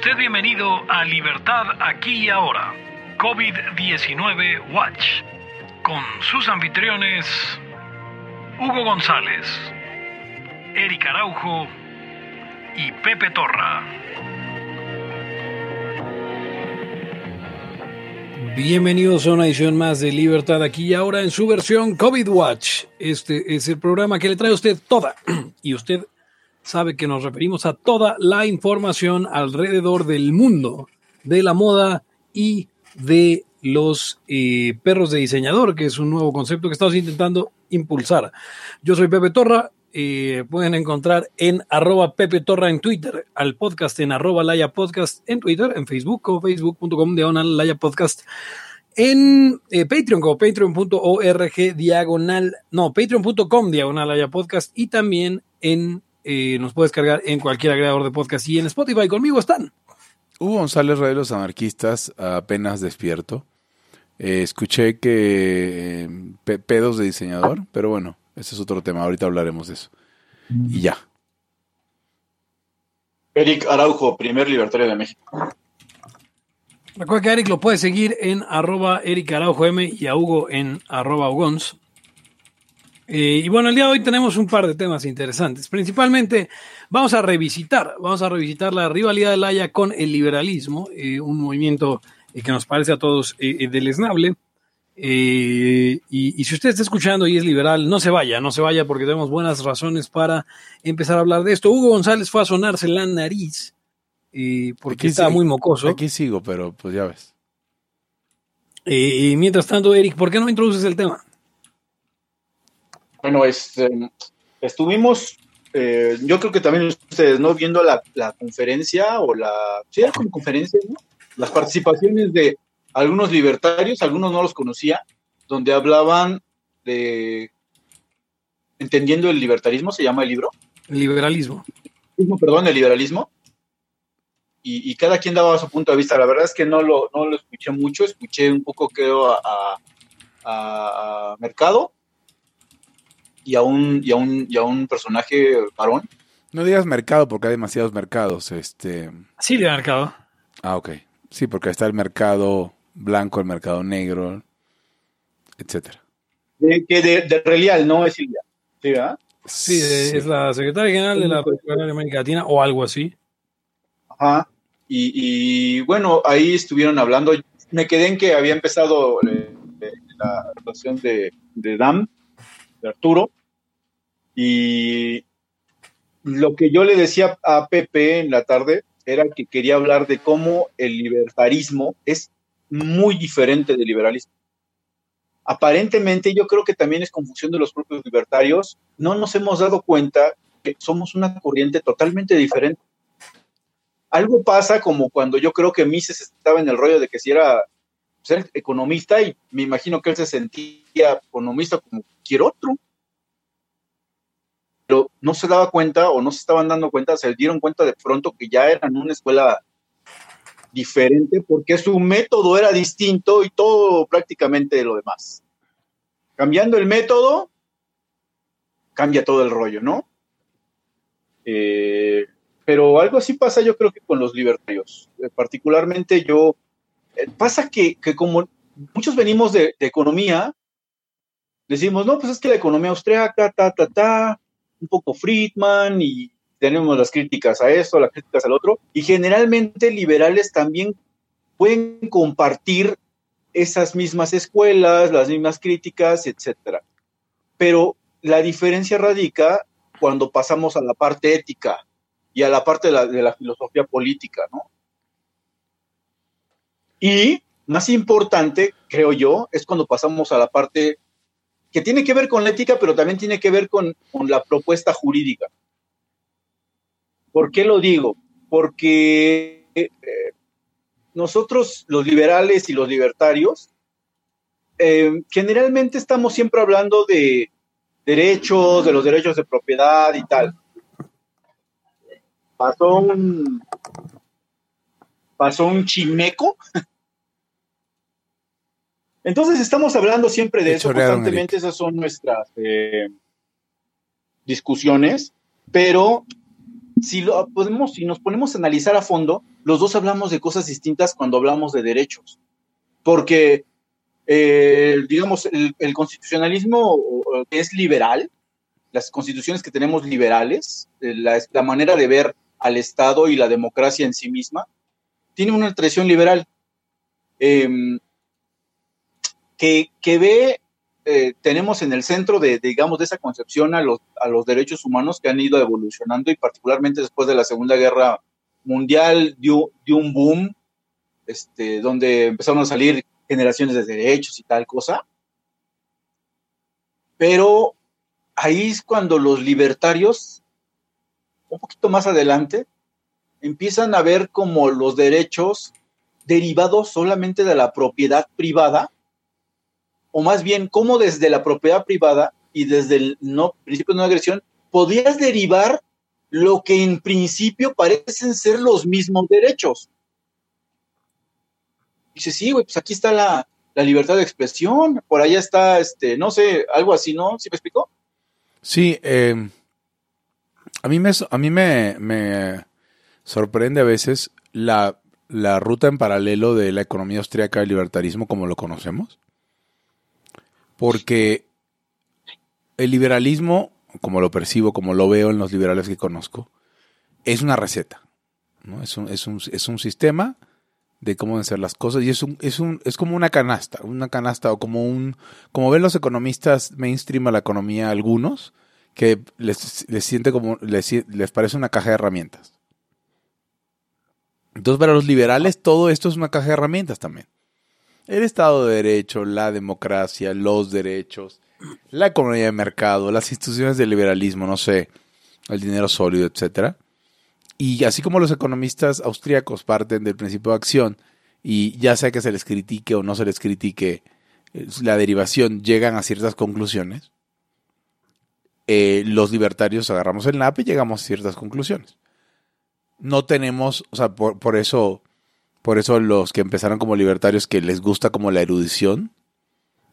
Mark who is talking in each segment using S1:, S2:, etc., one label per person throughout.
S1: usted bienvenido a Libertad aquí y ahora, COVID-19 Watch, con sus anfitriones Hugo González, Eric Araujo y Pepe Torra.
S2: Bienvenidos a una edición más de Libertad aquí y ahora en su versión COVID Watch. Este es el programa que le trae a usted toda y usted sabe que nos referimos a toda la información alrededor del mundo de la moda y de los eh, perros de diseñador, que es un nuevo concepto que estamos intentando impulsar. Yo soy Pepe Torra, eh, pueden encontrar en arroba Pepe Torra en Twitter, al podcast en arroba Laya Podcast en Twitter, en Facebook como facebook.com diagonal Laya Podcast, en eh, Patreon como patreon.org diagonal, no, patreon.com diagonal Laya Podcast y también en eh, nos puedes cargar en cualquier agregador de podcast y en Spotify. Conmigo están.
S3: Hugo González, Rey de los Anarquistas, apenas despierto. Eh, escuché que eh, pedos de diseñador, pero bueno, ese es otro tema. Ahorita hablaremos de eso. Y ya.
S4: Eric Araujo, primer libertario de México.
S2: Recuerda que a Eric lo puede seguir en arroba Eric Araujo M y a Hugo en arroba Ugons. Eh, y bueno, el día de hoy tenemos un par de temas interesantes. Principalmente vamos a revisitar, vamos a revisitar la rivalidad de la Haya con el liberalismo, eh, un movimiento eh, que nos parece a todos deleznable. Y, y, si usted está escuchando y es liberal, no se vaya, no se vaya porque tenemos buenas razones para empezar a hablar de esto. Hugo González fue a sonarse la nariz porque está muy mocoso.
S3: Aquí sigo, pero pues ya ves.
S2: y mientras tanto, Eric, ¿por qué no introduces el tema?
S4: Bueno, este, estuvimos, eh, yo creo que también ustedes, ¿no? Viendo la, conferencia o la, sí, era como conferencia, ¿no? Las participaciones de algunos libertarios, algunos no los conocía, donde hablaban de, entendiendo el libertarismo, se llama el libro.
S2: liberalismo.
S4: Perdón, el liberalismo. Y, cada quien daba su punto de vista. La verdad es que no lo, no lo escuché mucho, escuché un poco, creo, a, a Mercado y a un, y a un, y a un personaje varón.
S3: No digas mercado porque hay demasiados mercados. Este...
S2: Sí, de mercado.
S3: Ah, ok. Sí, porque está el mercado blanco, el mercado negro, etcétera.
S4: De, que de, de Relial, no es Silvia. ¿Sí, verdad?
S2: Sí, es la secretaria general de la de América Latina o algo así.
S4: Ajá. Y, y, bueno, ahí estuvieron hablando. Me quedé en que había empezado eh, la actuación de, de Dam, Arturo, y lo que yo le decía a Pepe en la tarde era que quería hablar de cómo el libertarismo es muy diferente del liberalismo. Aparentemente yo creo que también es confusión de los propios libertarios. No nos hemos dado cuenta que somos una corriente totalmente diferente. Algo pasa como cuando yo creo que Mises estaba en el rollo de que si era ser economista y me imagino que él se sentía economista como otro pero no se daba cuenta o no se estaban dando cuenta, se dieron cuenta de pronto que ya eran una escuela diferente porque su método era distinto y todo prácticamente lo demás. Cambiando el método, cambia todo el rollo, ¿no? Eh, pero algo así pasa yo creo que con los libertarios. Eh, particularmente yo, eh, pasa que, como muchos venimos de, economía, decimos, no, pues es que la economía austríaca, ta, ta, ta, un poco Friedman y tenemos las críticas a esto, las críticas al otro, y generalmente liberales también pueden compartir esas mismas escuelas, las mismas críticas, etcétera. Pero la diferencia radica cuando pasamos a la parte ética y a la parte de la, de la filosofía política, ¿no? Y más importante, creo yo, es cuando pasamos a la parte que tiene que ver con la ética, pero también tiene que ver con, la propuesta jurídica. ¿Por qué lo digo? Porque eh, nosotros, los liberales y los libertarios, eh, generalmente estamos siempre hablando de derechos, de los derechos de propiedad y tal. Pasó un, pasó un chimeco entonces estamos hablando siempre de eso, constantemente esas son nuestras eh, discusiones, pero si lo podemos, si nos ponemos a analizar a fondo, los dos hablamos de cosas distintas cuando hablamos de derechos. Porque, eh, digamos, el, constitucionalismo es liberal, las constituciones que tenemos liberales, eh, la, manera de ver al Estado y la democracia en sí misma, tiene una tradición liberal em, que, ve eh, tenemos en el centro de, digamos, de esa concepción a los, a los derechos humanos que han ido evolucionando y particularmente después de la Segunda Guerra Mundial dio, un boom, este, donde empezaron a salir generaciones de derechos y tal cosa. Pero ahí es cuando los libertarios, un poquito más adelante, empiezan a ver como los derechos derivados solamente de la propiedad privada o más bien cómo desde la propiedad privada y desde el no, principio de no agresión, podías derivar lo que en principio parecen ser los mismos derechos. Dice, sí, güey, pues aquí está la, libertad de expresión, por allá está, este, no sé, algo así, ¿no? ¿Sí me explicó?
S3: Sí, eh, a mí, me, a mí me, me sorprende a veces la, la, ruta en paralelo de la economía austríaca del libertarismo como lo conocemos porque el liberalismo, como lo percibo, como lo veo en los liberales que conozco, es una receta. ¿no? Es, un, es, un, es un sistema de cómo ser las cosas y es un, es un, es como una canasta, una canasta o como un, como ven los economistas mainstream a la economía algunos, que les, les siente como, les, les parece una caja de herramientas. Entonces para los liberales todo esto es una caja de herramientas también el Estado de Derecho, la democracia, los derechos, la economía de mercado, las instituciones del liberalismo, no sé, el dinero sólido, etcétera. Y así como los economistas austríacos parten del principio de acción y ya sea que se les critique o no se les critique la derivación, llegan a ciertas conclusiones, eh, los libertarios agarramos el NAP y llegamos a ciertas conclusiones. No tenemos, o sea, por eso por eso los que empezaron como libertarios que les gusta como la erudición,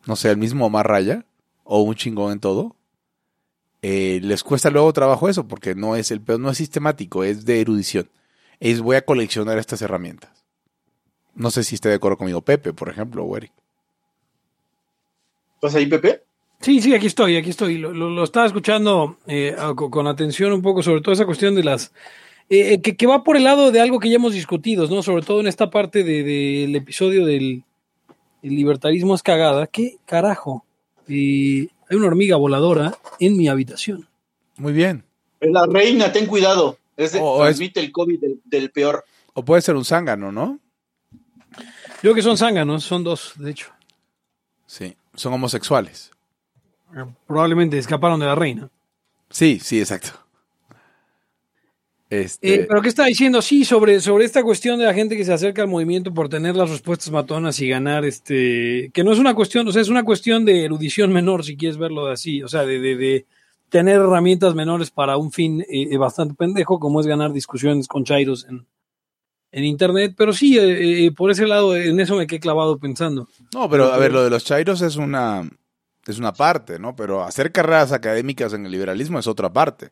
S3: no sé, el mismo Omar Raya, o un chingón en todo, eh, les cuesta luego trabajo eso, porque no es el no es sistemático, es de erudición. Es voy a coleccionar estas herramientas. No sé si está de acuerdo conmigo Pepe, por ejemplo, o Eric.
S4: ¿Estás ahí, Pepe?
S2: Sí, sí, aquí estoy, aquí estoy. Lo, estaba escuchando eh, con atención un poco sobre toda esa cuestión de las eh, eh, que, va por el lado de algo que ya hemos discutido, ¿no? Sobre todo en esta parte del episodio del libertarismo es cagada. ¿Qué carajo? hay una hormiga voladora en mi habitación.
S3: Muy bien.
S4: Es la reina, ten cuidado. Es, transmite el COVID del, peor.
S3: O puede ser un zángano, ¿no?
S2: Yo creo que son zánganos, son dos, de hecho.
S3: Sí, son homosexuales.
S2: Probablemente escaparon de la reina.
S3: Sí, sí, exacto.
S2: Este... Eh, pero ¿qué está diciendo? Sí, sobre, sobre esta cuestión de la gente que se acerca al movimiento por tener las respuestas matonas y ganar, este, que no es una cuestión, o sea, es una cuestión de erudición menor, si quieres verlo de así, o sea, de, de, tener herramientas menores para un fin eh, eh, bastante pendejo, como es ganar discusiones con Chairos en, en Internet, pero sí, por ese lado, en eso me quedé clavado pensando.
S3: No, pero a ver, lo de los Chairos es una, es una parte, ¿no? Pero hacer carreras académicas en el liberalismo es otra parte.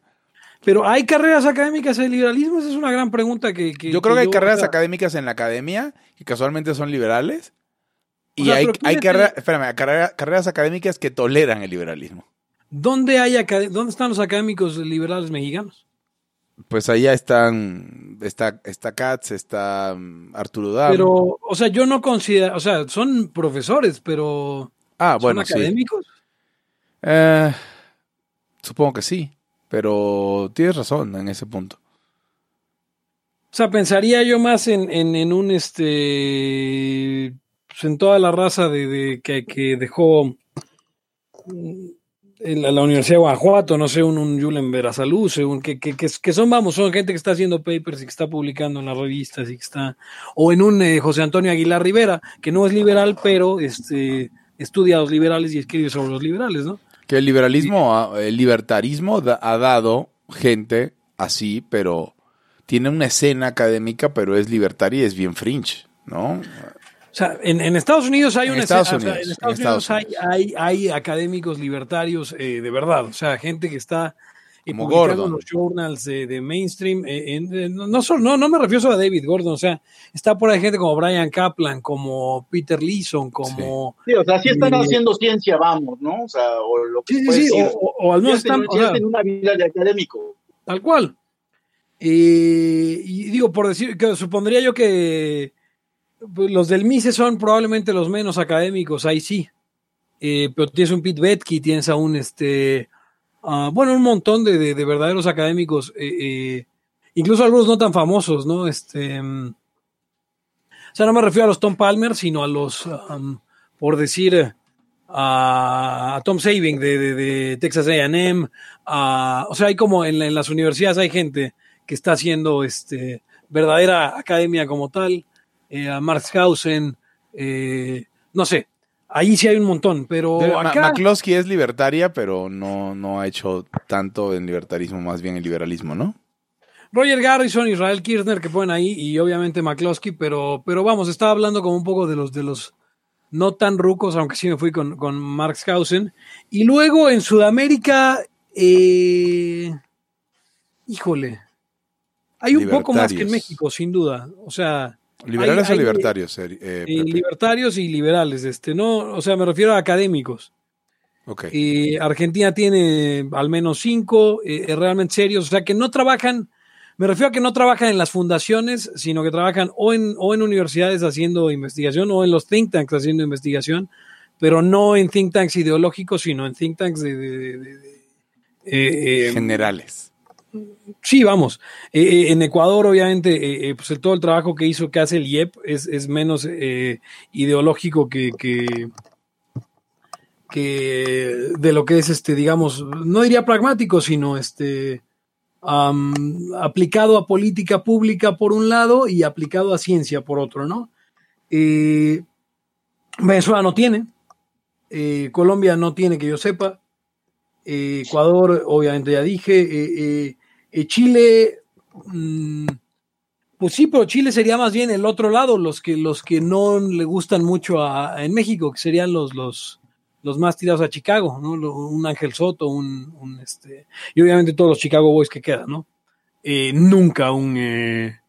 S2: Pero ¿hay carreras académicas en liberalismo? Esa es una gran pregunta que...
S3: yo creo que, hay carreras académicas en la academia que casualmente son liberales. Y hay, hay carreras académicas que toleran el liberalismo.
S2: ¿Dónde, hay ¿Dónde están los académicos liberales mexicanos?
S3: Pues allá están, está, está Katz, está mm, Arturo Dam.
S2: Pero, o sea, yo no considero, o sea, son profesores, pero...
S3: Ah, bueno,
S2: ¿Son académicos?
S3: Eh, supongo que sí. Pero tienes razón en ese punto.
S2: O sea, pensaría yo más en, en, un este. Pues en toda la raza de, que, dejó en la, Universidad de Guanajuato, no sé, un, un Julen un, que, que, que, son, vamos, son gente que está haciendo papers y que está publicando en las revistas y que está. O en un eh, José Antonio Aguilar Rivera, que no es liberal, pero este, estudia a los liberales y escribe sobre los liberales, ¿no?
S3: Que el liberalismo, el libertarismo ha dado gente así, pero tiene una escena académica, pero es libertaria y es bien fringe, ¿no?
S2: O sea, en, Estados Unidos hay una Estados Unidos, en Estados, Unidos, Hay, hay, académicos libertarios eh, de verdad, o sea, gente que está y
S3: Como
S2: publicando
S3: Gordon.
S2: los journals de, de mainstream. eh, en- en- no, no, solo- no, no me refiero solo a David Gordon, o sea, está por ahí gente como Brian Kaplan, como Peter Leeson, como...
S4: Sí, o sea, sí están haciendo ciencia, vamos, ¿no? O sea, o lo que
S2: Sí, sí,
S4: puede
S2: sí,
S4: decir.
S2: o, o- o al menos están... o sea,
S4: tienen una vida de académico.
S2: Tal cual. Eh, y digo, por decir, que supondría yo que pues, los del MICE son probablemente los menos académicos, ahí sí. Eh, pero tienes un Pete Betke, tienes a un, este, ah, bueno, un montón de, de- de verdaderos académicos, eh, eh, incluso algunos no tan famosos, ¿no? Este, mm, o sea, no me refiero a los Tom Palmer, sino a los, um, por decir, a, a Tom Saving de, de- Texas A&M, a- o sea, hay como en, en las universidades hay gente que está haciendo este, verdadera academia como tal, eh, a Marxhausen, eh, no sé, ahí sí hay un montón, pero
S3: De- Ma-
S2: acá...
S3: McCloskey es libertaria, pero no, no ha hecho tanto en libertarismo, más bien en liberalismo, ¿no?
S2: Roger Garrison, Israel Kirchner que ponen ahí y obviamente McCloskey, pero, pero vamos, estaba hablando como un poco de los de los no tan rucos, aunque sí me fui con, con Marxhausen. Y luego en Sudamérica, eh, híjole, hay un poco más que en. México, sin duda. O sea,
S3: ¿Liberales
S2: Hay- hay-
S3: o libertarios? eh, eh,
S2: eh, libertarios y liberales, este, no, o sea, me refiero a académicos.
S3: Ok.
S2: Eh, Argentina tiene al menos cinco realmente serios, o sea que no trabajan, me refiero a que no trabajan en las fundaciones, sino que trabajan o en, o en universidades haciendo investigación o en los think tanks haciendo investigación, pero no en think tanks ideológicos, sino en think tanks de... de- de- de- de-
S3: Generales.
S2: Sí, vamos. Eh, eh, en Ecuador, obviamente, eh, pues el- todo el trabajo que hizo, que hace el IEP, es, es menos ideológico que, que, que de lo que es, este, digamos, no diría pragmático, sino este aplicado a política pública por un lado y aplicado a ciencia por otro, ¿no? Venezuela no tiene, Colombia no tiene que yo sepa, Ecuador, obviamente ya dije, eh, Chile, mm, pues sí, pero Chile sería más bien el otro lado, los que, los que no le gustan mucho a, en México, que serían los, los, los más tirados a Chicago, ¿no? Un Ángel Soto, un, este, y obviamente todos los Chicago Boys que quedan, ¿no? Eh, nunca un eh,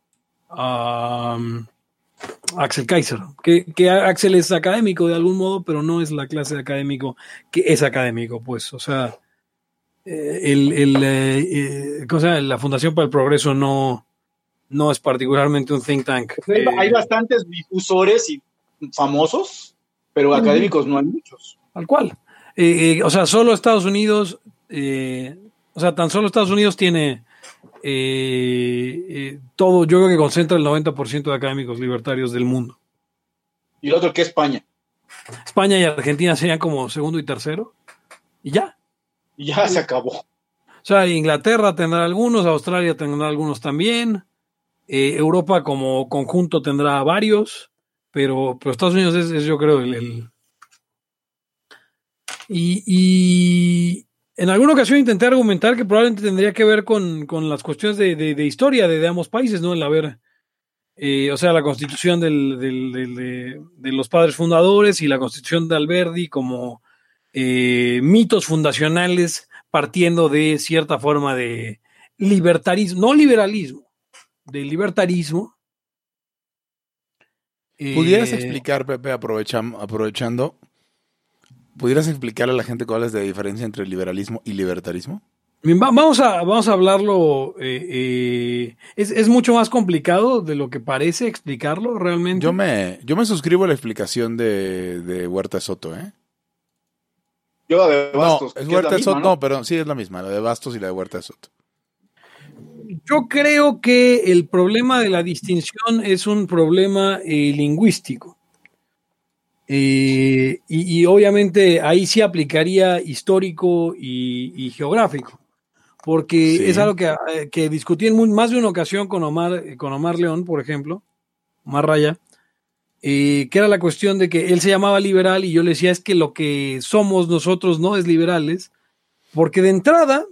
S2: Axel Kaiser, que, que Axel es académico de algún modo, pero no es la clase de académico que es académico, pues, o sea, el, el, eh, eh, ¿cómo se llama? la Fundación para el Progreso no, no es particularmente un think tank.
S4: Hay,
S2: Eh,
S4: hay bastantes difusores y famosos, pero académicos no hay muchos.
S2: Tal cual. Eh, eh, o sea, solo Estados Unidos, eh, o sea, tan solo Estados Unidos tiene eh, eh, todo, yo creo que concentra el 90% de académicos libertarios del mundo.
S4: Y el otro que España.
S2: España y Argentina serían como segundo y tercero. Y ya.
S4: Ya se acabó.
S2: O sea, Inglaterra tendrá algunos, Australia tendrá algunos también. eh, Europa como conjunto tendrá varios, pero, Estados Unidos es, yo creo el... el- Y, y en alguna ocasión intenté argumentar que probablemente tendría que ver con, con las cuestiones de, de- historia de, ambos países, ¿no? El haber, eh, o sea, la constitución del- del- del- de, de los padres fundadores y la constitución de Alberdi como eh, mitos fundacionales partiendo de cierta forma de libertarismo, no liberalismo, de libertarismo.
S3: ¿Pudieras
S2: Eh,
S3: explicar, Pepe, aprovechando, ¿pudieras explicarle a la gente cuál es la diferencia entre liberalismo y libertarismo?
S2: Vamos a, vamos a hablarlo. eh, eh, es, es mucho más complicado de lo que parece explicarlo realmente.
S3: Yo me, yo me suscribo a la explicación de, de Huerta Soto, ¿eh?
S4: Yo la de Bastos.
S3: no, es Huerta
S4: la misma,
S3: Soto,
S4: ¿no?
S3: no, perdón, sí es la misma, la de Bastos y la de Huerta Soto.
S2: Yo creo que el problema de la distinción es un problema eh, lingüístico. Eh, y, y obviamente ahí sí aplicaría histórico y, y geográfico, porque
S3: Sí.
S2: es algo que, eh, que discutí en muy- más de una ocasión con Omar, con Omar León, por ejemplo, Omar Raya, eh, que era la cuestión de que él se llamaba liberal y yo le decía es que lo que somos nosotros no es liberales, porque de entrada,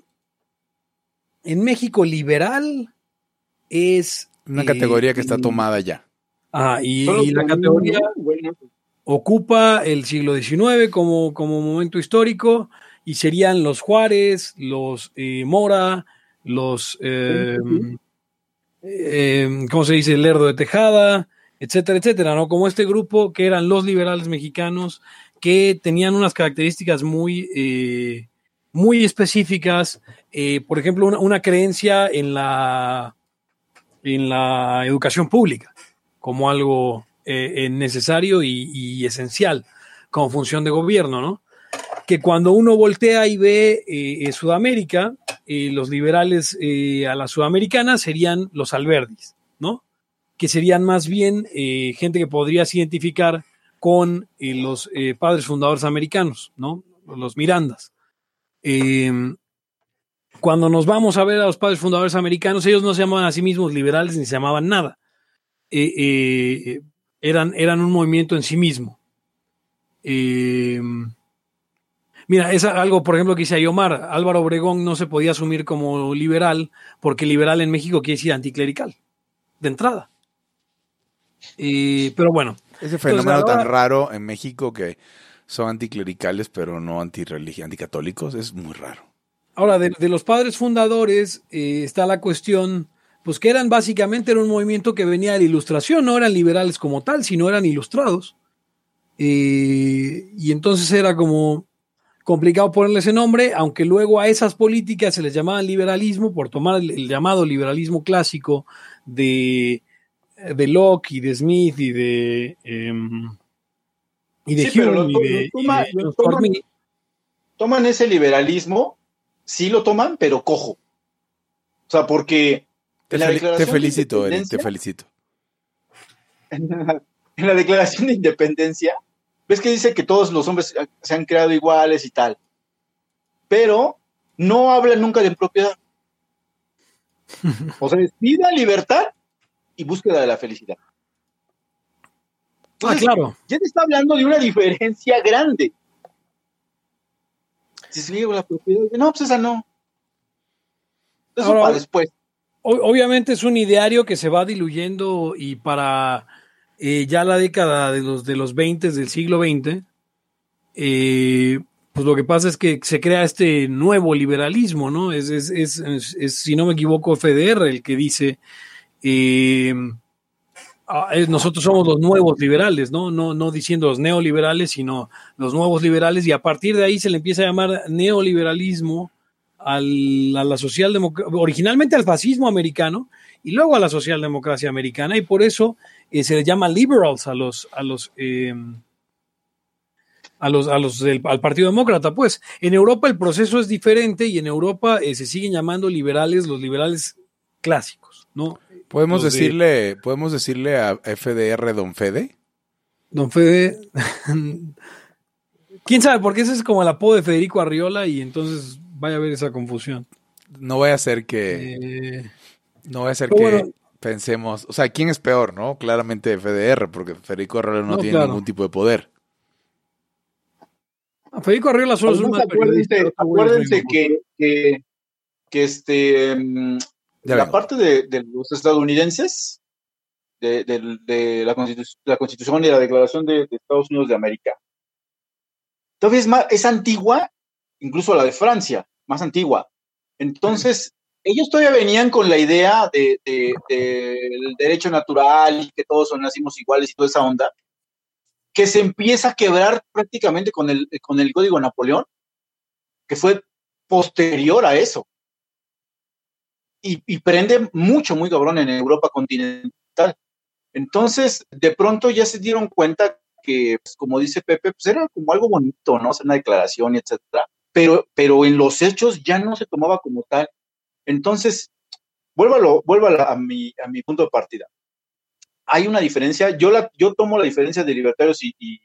S2: en México liberal es...
S3: Una
S2: eh,
S3: categoría que está
S2: y-
S3: tomada ya.
S2: Ah, y, la categoría
S4: bueno,
S2: ocupa el siglo XIX como, como momento histórico y serían los Juárez, los eh, Mora, los, eh, eh, ¿cómo se dice? Lerdo de Tejada, etcétera, etcétera, ¿no? Como este grupo que eran los liberales mexicanos que tenían unas características muy, eh, muy específicas, eh, por ejemplo, una, creencia en la, en la educación pública como algo eh, necesario y, esencial como función de gobierno, ¿no? Que cuando uno voltea y ve Sudamérica, los liberales a la sudamericana serían los alberdis, ¿no? Que serían más bien gente que podrías identificar con los padres fundadores americanos, ¿no? Los Mirandas. Em, cuando nos vamos a ver a los padres fundadores americanos, ellos no se llamaban a sí mismos liberales ni se llamaban nada. Eh, eh, eran, eran un movimiento en sí mismo. Eh, mira, es algo, por ejemplo, que dice Ayomar, Álvaro Obregón no se podía asumir como liberal porque liberal en México quiere decir anticlerical, de entrada. Pero bueno.
S3: Ese fenómeno Entonces, tan raro en México que son anticlericales pero no anticatólicos es muy raro.
S2: Ahora, de, de los padres fundadores eh, está la cuestión, pues que eran básicamente era un movimiento que venía de la ilustración, no eran liberales como tal, sino eran ilustrados. Eh, y entonces era como complicado ponerle ese nombre, aunque luego a esas políticas se les llamaba liberalismo por tomar el, el llamado liberalismo clásico de, de Locke y de Smith y de... Eh, y de
S4: sí,
S2: Hume
S4: lo,
S2: y de,
S4: toma,
S2: y de
S4: lo toman, toman, ese liberalismo, sí lo toman, pero cojo. O sea, porque
S3: te, fel te felicito, Eric, te felicito.
S4: En la, en la, declaración de independencia, ves que dice que todos los hombres se han creado iguales y tal, pero no habla nunca de propiedad. O sea, es vida, libertad y búsqueda de la felicidad.
S2: Entonces, ah, claro.
S4: Ya te está hablando de una diferencia grande. Si se la propiedad, no, pues esa no. Eso Ahora, para después.
S2: Obviamente es un ideario que se va diluyendo y para eh, ya la década de los, de los 20 del siglo XX, eh, pues lo que pasa es que se crea este nuevo liberalismo, ¿no? Es, es, es, es si no me equivoco, FDR el que dice, eh, nosotros somos los nuevos liberales, ¿no? No, no diciendo los neoliberales, sino los nuevos liberales, y a partir de ahí se le empieza a llamar neoliberalismo al, a la socialdemocracia, originalmente al fascismo americano, y luego a la socialdemocracia americana, y por eso eh, se le llama liberals a los, a los, eh, a los, a los del, al Partido Demócrata. Pues en Europa el proceso es diferente y en Europa eh, se siguen llamando liberales los liberales clásicos, ¿no?
S3: ¿Podemos decirle, de... ¿Podemos decirle a FDR Don Fede?
S2: Don Fede. ¿Quién sabe? Porque ese es como el apodo de Federico Arriola y entonces vaya a haber esa confusión.
S3: No voy a hacer que. Eh... No voy a hacer que bueno, pensemos. O sea, ¿quién es peor, no? Claramente FDR, porque Federico Arriola no, no tiene claro. ningún tipo de poder.
S2: A Federico Arriola solo es un
S4: acuérdense, acuérdense que, que, que este ya la parte de, de, los estadounidenses, de, de, de la, Constitu la, Constitución y la Declaración de, Estados Unidos de América, todavía es, más, es antigua, incluso la de Francia, más antigua. Entonces, ellos todavía venían con la idea del de, derecho natural y que todos son, nacimos iguales y toda esa onda, que se empieza a quebrar prácticamente con el, con el Código Napoleón, que fue posterior a eso y, prende mucho, muy cabrón en Europa continental. Entonces, de pronto ya se dieron cuenta que, pues, como dice Pepe, pues era como algo bonito, ¿no? Hacer una declaración, etcétera. Pero, pero en los hechos ya no se tomaba como tal. Entonces, vuélvalo, vuélvalo a, mi, a mi punto de partida. Hay una diferencia, yo, la, yo tomo la diferencia de libertarios y, y,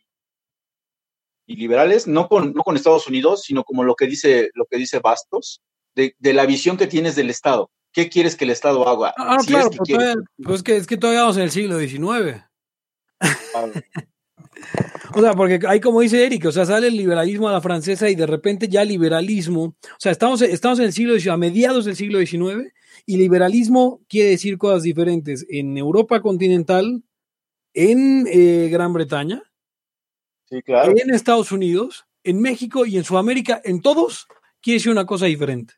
S4: y liberales, no con, no con Estados Unidos, sino como lo que dice, lo que dice Bastos, de, de la visión que tienes del Estado. ¿Qué quieres que el Estado haga?
S2: Ah, no, si claro, es que pues, todavía, pues que, es que todavía vamos en el siglo XIX. Ah. o sea, porque hay como dice Eric, o sea, sale el liberalismo a la francesa y de repente ya liberalismo, o sea, estamos, estamos en el siglo XIX, a mediados del siglo XIX, y liberalismo quiere decir cosas diferentes en Europa continental, en eh, Gran Bretaña,
S4: sí, claro.
S2: en Estados Unidos en México y en Sudamérica, en todos, quiere decir una cosa diferente.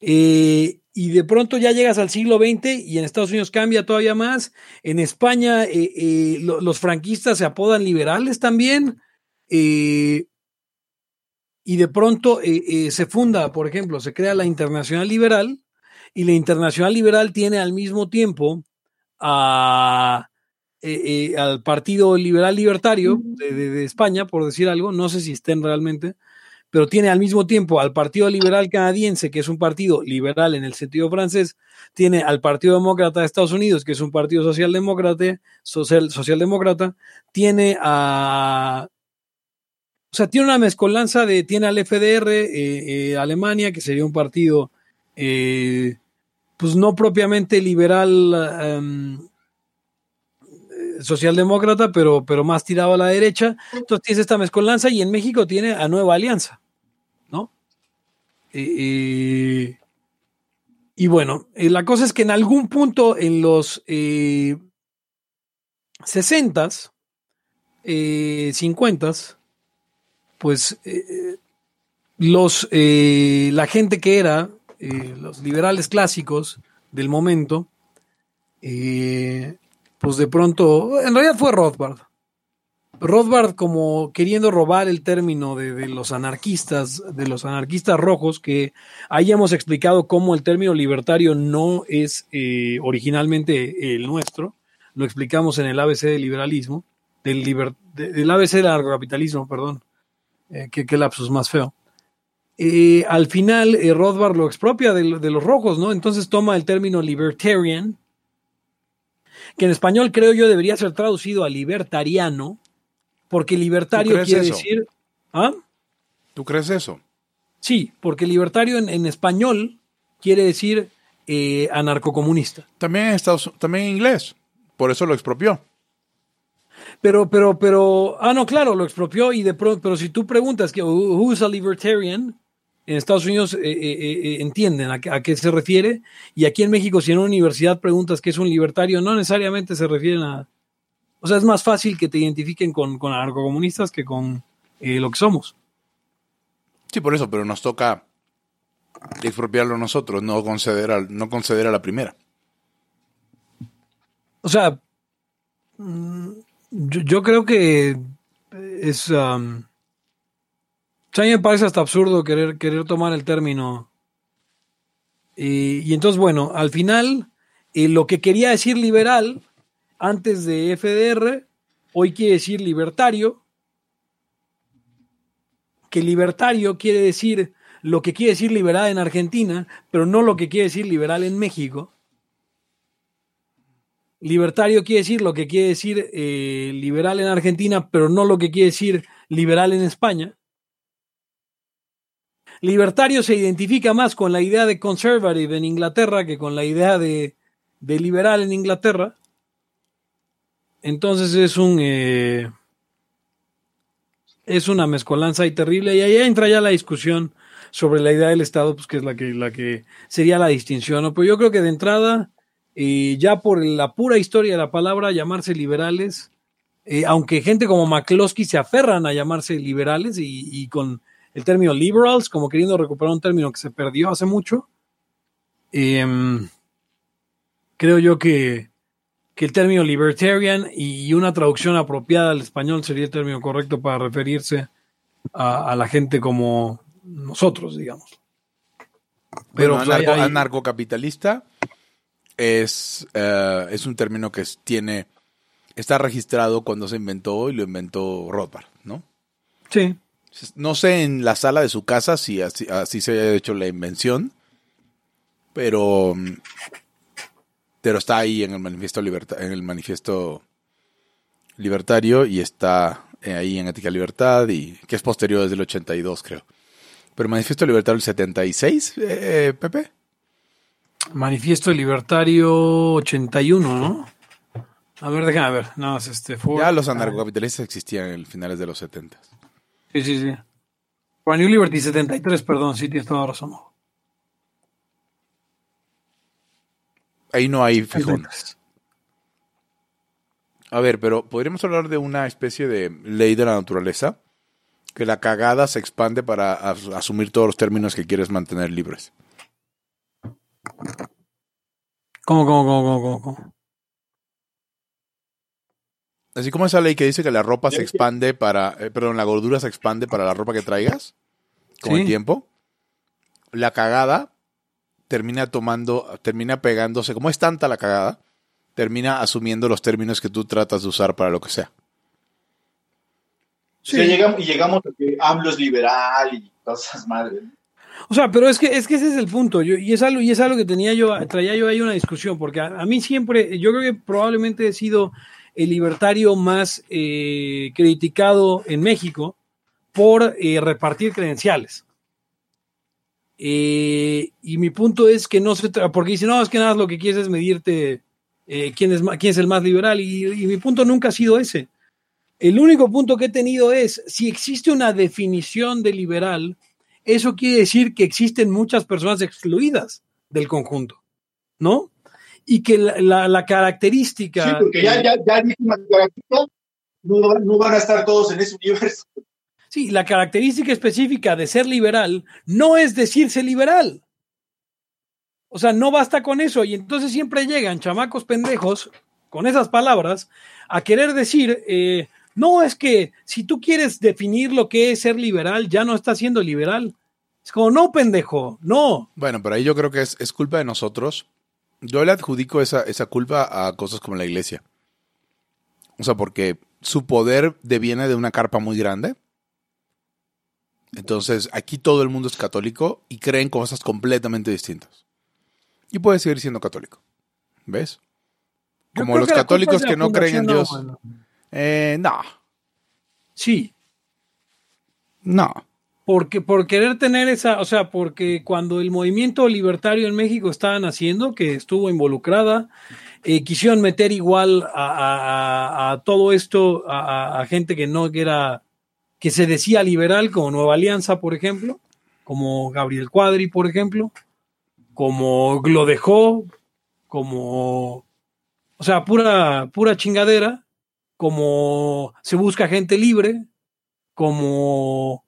S2: Eh, y de pronto ya llegas al siglo XX y en Estados Unidos cambia todavía más. En España eh, eh, lo, los franquistas se apodan liberales también. y de pronto se funda, por ejemplo, se crea la Internacional Liberal y la Internacional Liberal tiene al mismo tiempo a, al Partido Liberal Libertario de, de, España, por decir algo, no sé si estén realmente, pero tiene al mismo tiempo al Partido Liberal Canadiense, que es un partido liberal en el sentido francés, tiene al Partido Demócrata de Estados Unidos, que es un partido socialdemócrata, social, socialdemócrata, tiene a... O sea, tiene una mezcolanza de, tiene al FDR, eh, eh, Alemania, que sería un partido, eh, pues no propiamente liberal, um, socialdemócrata, pero, pero más tirado a la derecha. Entonces tienes esta mezcolanza y en México tiene a Nueva Alianza. Eh, y bueno, eh, la cosa es que en algún punto en los eh, 60s, 50s, pues los, la gente que era los liberales clásicos del momento, pues de pronto, en realidad fue Rothbard. Rothbard como queriendo robar el término de, los anarquistas, de los anarquistas rojos, que ahí hemos explicado cómo el término libertario no es eh, originalmente el nuestro, lo explicamos en el ABC del liberalismo, del, del ABC del anarcocapitalismo, perdón, eh, qué, lapsus más feo. Eh, al final, Rothbard lo expropia de, de los rojos, ¿no? Entonces toma el término libertarian, que en español creo yo debería ser traducido a libertariano, porque libertario quiere decir... ¿Ah?
S3: ¿Tú crees eso?
S2: Sí, porque libertario en, español quiere decir eh, anarcocomunista.
S3: También en, Estados, también en inglés, por eso lo expropió.
S2: Pero, pero, pero, ah, no, claro, lo expropió y de pronto, pero si tú preguntas que who's a libertarian, en Estados Unidos eh, eh, eh, entienden a, qué se refiere y aquí en México si en una universidad preguntas qué es un libertario, no necesariamente se refieren a... O sea, es más fácil que te identifiquen con, con anarcocomunistas que con lo que somos.
S3: Sí, por eso, pero nos toca expropiarlo nosotros, no conceder, al, no conceder a la primera.
S2: O sea, mm, yo, creo que es... Um, a mí me parece hasta absurdo querer, querer tomar el término. Y, entonces, bueno, al final, eh, lo que quería decir liberal antes de FDR, hoy quiere decir libertario. Que libertario quiere decir lo que quiere decir liberal en Argentina, pero no lo que quiere decir liberal en México. Libertario quiere decir lo que quiere decir eh, liberal en Argentina, pero no lo que quiere decir liberal en España. Libertario se identifica más con la idea de conservative en Inglaterra que con la idea de, liberal en Inglaterra. Entonces es un eh, es una mezcolanza y terrible y ahí entra ya la discusión sobre la idea del Estado, pues que es la que la que sería la distinción. ¿no? Pero yo creo que de entrada eh, ya por la pura historia de la palabra llamarse liberales, eh, aunque gente como McCloskey se aferran a llamarse liberales y con el término liberals, como queriendo recuperar un término que se perdió hace mucho. Em, creo yo que, que, el término libertarian y una traducción apropiada al español sería el término correcto para referirse a, la gente como nosotros, digamos.
S3: Pero anarcocapitalista es, eh, es un término que tiene, está registrado cuando se inventó y lo inventó Rothbard, ¿no?
S2: Sí.
S3: No sé en la sala de su casa si así, se haya hecho la invención, pero, pero está ahí en el manifiesto en el manifiesto libertario y está eh, ahí en Ética Libertad y que es posterior desde el 82 creo. Pero manifiesto libertario el 76, eh, Pepe.
S2: Manifiesto libertario 81, ¿no? A ver, déjame ver. No, este,
S3: Ya los anarcocapitalistas existían en finales de los 70.
S2: Sí, sí, sí. For New Liberty 73, perdón, sí, tienes toda razón.
S3: Ahí no hay fijón. A ver, pero podríamos hablar de una especie de ley de la naturaleza que la cagada se expande para as- asumir todos los términos que quieres mantener libres.
S2: ¿Cómo, cómo, cómo, cómo, cómo, cómo?
S3: Así como esa ley que dice que la ropa se expande para, eh, perdón, la gordura se expande para la ropa que traigas con
S2: Sí.
S3: el tiempo, la cagada termina tomando, termina pegándose, como es tanta la cagada, termina asumiendo los términos que tú tratas de usar para lo que sea.
S4: O sea, llegamos, y llegamos a que AMLO es liberal y todas esas madres.
S2: O sea, pero es que, es que ese es el punto. Yo, y, es algo, y es algo que tenía yo, traía yo ahí una discusión, porque a, a mí siempre, yo creo que probablemente he sido el libertario más eh, criticado en México por eh, repartir credenciales. Eh, y mi punto es que no se tra- porque dicen, no, es que nada, lo que quieres es medirte eh, quién, es, quién es el más liberal. Y, y mi punto nunca ha sido ese. El único punto que he tenido es, si existe una definición de liberal, eso quiere decir que existen muchas personas excluidas del conjunto, ¿no? Y que la, la- la característica...
S4: Sí, porque ya, ya, ya dije una característica, no, van- no van a estar todos en ese universo.
S2: Sí, la característica específica de ser liberal no es decirse liberal. O sea, no basta con eso. Y entonces siempre llegan chamacos pendejos con esas palabras a querer decir, eh, no es que si tú quieres definir lo que es ser liberal, ya no estás siendo liberal. Es como, no, pendejo, no.
S3: Bueno, pero ahí yo creo que es, culpa de nosotros. Yo le adjudico esa, esa culpa a cosas como la iglesia. O sea, porque su poder deviene de una carpa muy grande. Entonces, aquí todo el mundo es católico y creen cosas completamente distintas. Y puede seguir siendo católico. ¿Ves? Como los
S2: que
S3: católicos que no creen en Dios. Eh, no,
S2: Sí,
S3: no.
S2: Porque por querer tener esa, o sea, porque cuando el movimiento libertario en México estaba naciendo, que estuvo involucrada, eh, quisieron meter igual a, a- a- a todo esto a, a- a gente que no que era, que se decía liberal, como Nueva Alianza, por ejemplo, como Gabriel Cuadri, por ejemplo, como lo dejó, como, o sea, pura, pura chingadera, como se busca gente libre, como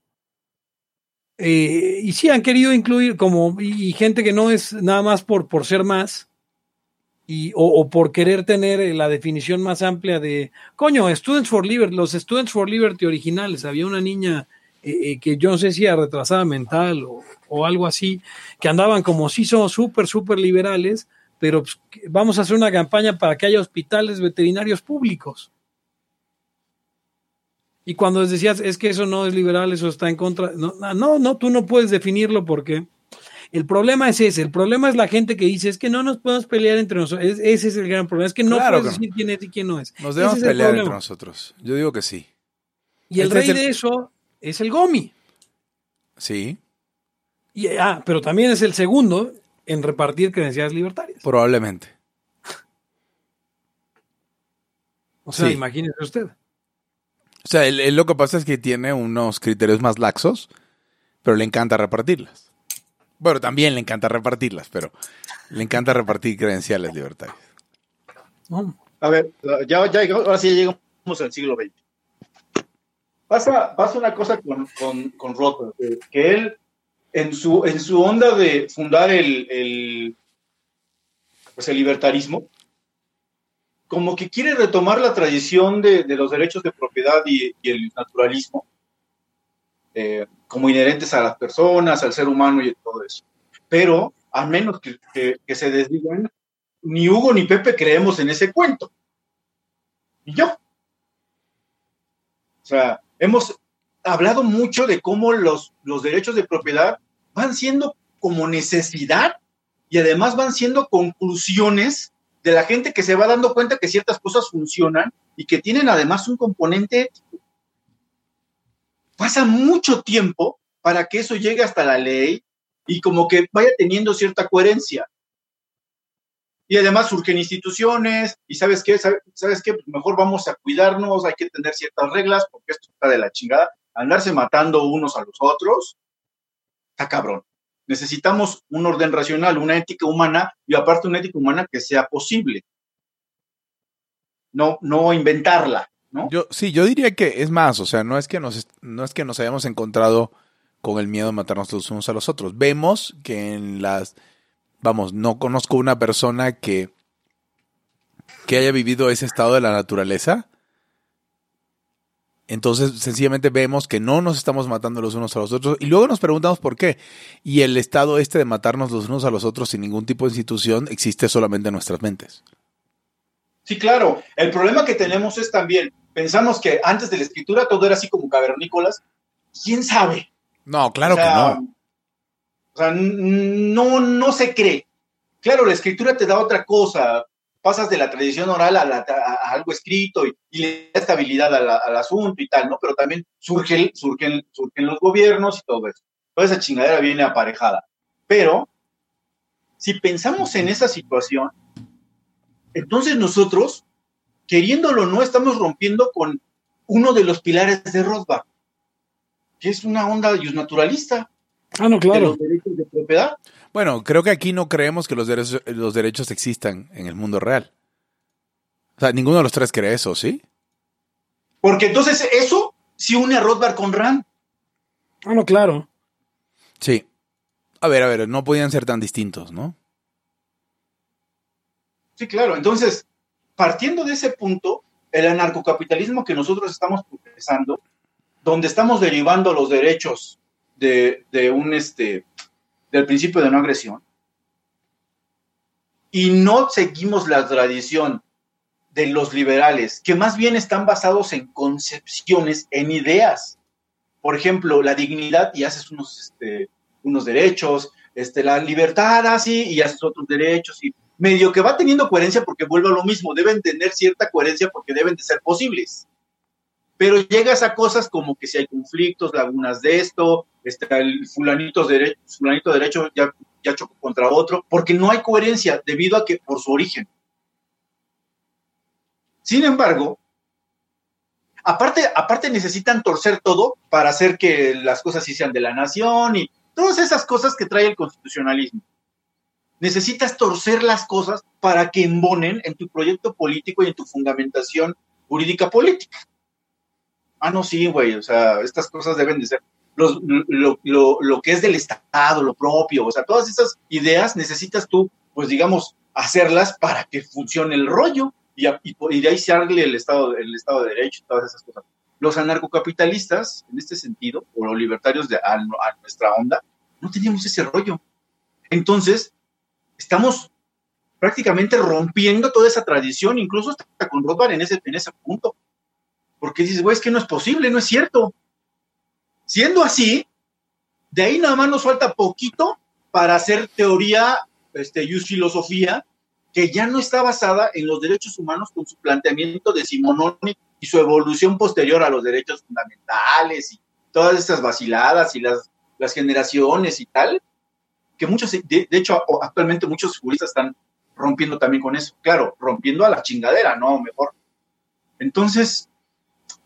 S2: eh, y sí han querido incluir como y, y gente que no es nada más por, por ser más y, o, o por querer tener eh, la definición más amplia de coño, Students for Liberty, los Students for Liberty originales, había una niña eh, eh, que yo no sé si era retrasada mental o, algo así, que andaban como sí somos súper, súper liberales, pero pues, vamos a hacer una campaña para que haya hospitales veterinarios públicos. Y cuando les decías, es que eso no es liberal, eso está en contra. No, no, no, tú no puedes definirlo porque el problema es ese. El problema es la gente que dice, es que no nos podemos pelear entre nosotros. Es- ese es el gran problema. Es que no
S3: Claro
S2: puedes decir quién es y quién no es.
S3: Nos debemos
S2: es
S3: pelear entre nosotros. Yo digo que sí.
S2: Y el
S3: Este
S2: rey
S3: el-
S2: de eso es el Gomi.
S3: Sí,
S2: Y, ah, pero también es el segundo en repartir credenciales libertarias.
S3: probablemente.
S2: O sea,
S3: Sí.
S2: imagínese usted.
S3: O sea, él, él lo que pasa es que tiene unos criterios más laxos, pero le encanta repartirlas. Bueno, también le encanta repartirlas, pero le encanta repartir credenciales libertarias.
S4: A ver, ya, ya ahora sí llegamos al siglo XX. Pasa, pasa una cosa con, con, con Rothbard, que él, en su, en su onda de fundar el, el, pues el libertarismo, como que quiere retomar la tradición de, de los derechos de propiedad y, y el naturalismo, eh, como inherentes a las personas, al ser humano y todo eso. Pero, a menos que, se desdigan, ni Hugo ni Pepe creemos en ese cuento. Y yo. O sea, hemos hablado mucho de cómo los, los derechos de propiedad van siendo como necesidad y además van siendo conclusiones de la gente que se va dando cuenta que ciertas cosas funcionan y que tienen además un componente. Pasa mucho tiempo para que eso llegue hasta la ley y como que vaya teniendo cierta coherencia. Y además surgen instituciones y sabes qué, ¿Sabe- sabes qué, Pues mejor vamos a cuidarnos, hay que tener ciertas reglas porque esto está de la chingada. Andarse matando unos a los otros, está cabrón. Necesitamos un orden racional, una ética humana y aparte una ética humana que sea posible. no, no inventarla, ¿no?
S3: Yo, sí, yo diría que es más, o sea, no es que nos, no es que nos hayamos encontrado con el miedo de matarnos los unos a los otros. Vemos que en las, vamos, no conozco una persona que, que haya vivido ese estado de la naturaleza. Entonces, sencillamente vemos que no nos estamos matando los unos a los otros y luego nos preguntamos por qué. Y el estado este de matarnos los unos a los otros sin ningún tipo de institución existe solamente en nuestras mentes.
S4: Sí, claro. El problema que tenemos es también, pensamos que antes de la escritura todo era así como cavernícolas. ¿Quién sabe?
S3: No, claro que no.
S4: O sea, no, no se cree. Claro, la escritura te da otra cosa. Pasas de la tradición oral a, algo escrito y, le da estabilidad al asunto y tal, ¿no? Pero también surgen, surgen, surgen los gobiernos y todo eso. Toda esa chingadera viene aparejada. Pero, si pensamos en esa situación, entonces nosotros, queriéndolo o no, estamos rompiendo con uno de los pilares de Rothbard, que es una onda naturalista.
S2: Ah, no, claro.
S4: De los derechos de propiedad.
S3: Bueno, creo que aquí no creemos que los derechos, los derechos existan en el mundo real. O sea, ninguno de los tres cree eso, ¿sí?
S4: Porque entonces eso sí une a Rothbard con Rand.
S2: Ah, no, claro.
S3: Sí. A ver, a ver, no podían ser tan distintos, ¿no?
S4: Sí, claro. Entonces, partiendo de ese punto, el anarcocapitalismo que nosotros estamos profesando, donde estamos derivando los derechos de, un este del principio de no agresión y no seguimos la tradición de los liberales, que más bien están basados en concepciones, en ideas. Por ejemplo, la dignidad y haces unos, este, unos derechos, este, la libertad así y haces otros derechos y medio que va teniendo coherencia porque vuelve a lo mismo, deben tener cierta coherencia porque deben de ser posibles. Pero llegas a cosas como que si hay conflictos, lagunas de esto, está el fulanito, derecho, fulanito derecho ya, ya chocó contra otro, porque no hay coherencia debido a que por su origen. Sin embargo, aparte, aparte necesitan torcer todo para hacer que las cosas sí sean de la nación y todas esas cosas que trae el constitucionalismo necesitas torcer las cosas para que embonen en tu proyecto político y en tu fundamentación jurídica política. Ah, no, sí, güey, o sea, estas cosas deben de ser lo, que es del Estado, lo propio, o sea, todas esas ideas necesitas tú, pues digamos, hacerlas para que funcione el rollo y, y, de ahí se arregle el Estado, el Estado de Derecho y todas esas cosas. Los anarcocapitalistas, en este sentido, o los libertarios de a nuestra onda, no teníamos ese rollo. Entonces, estamos prácticamente rompiendo toda esa tradición, incluso hasta con Rothbard en ese, en ese punto. Porque dices, güey, es que no es posible, no es cierto. Siendo así, de ahí nada más nos falta poquito para hacer teoría este, y filosofía que ya no está basada en los derechos humanos con su planteamiento decimonónico y su evolución posterior a los derechos fundamentales y todas estas vaciladas y las, las generaciones y tal, que muchos, de, hecho, actualmente muchos juristas están rompiendo también con eso. Claro, rompiendo a la chingadera, ¿no? Mejor. Entonces,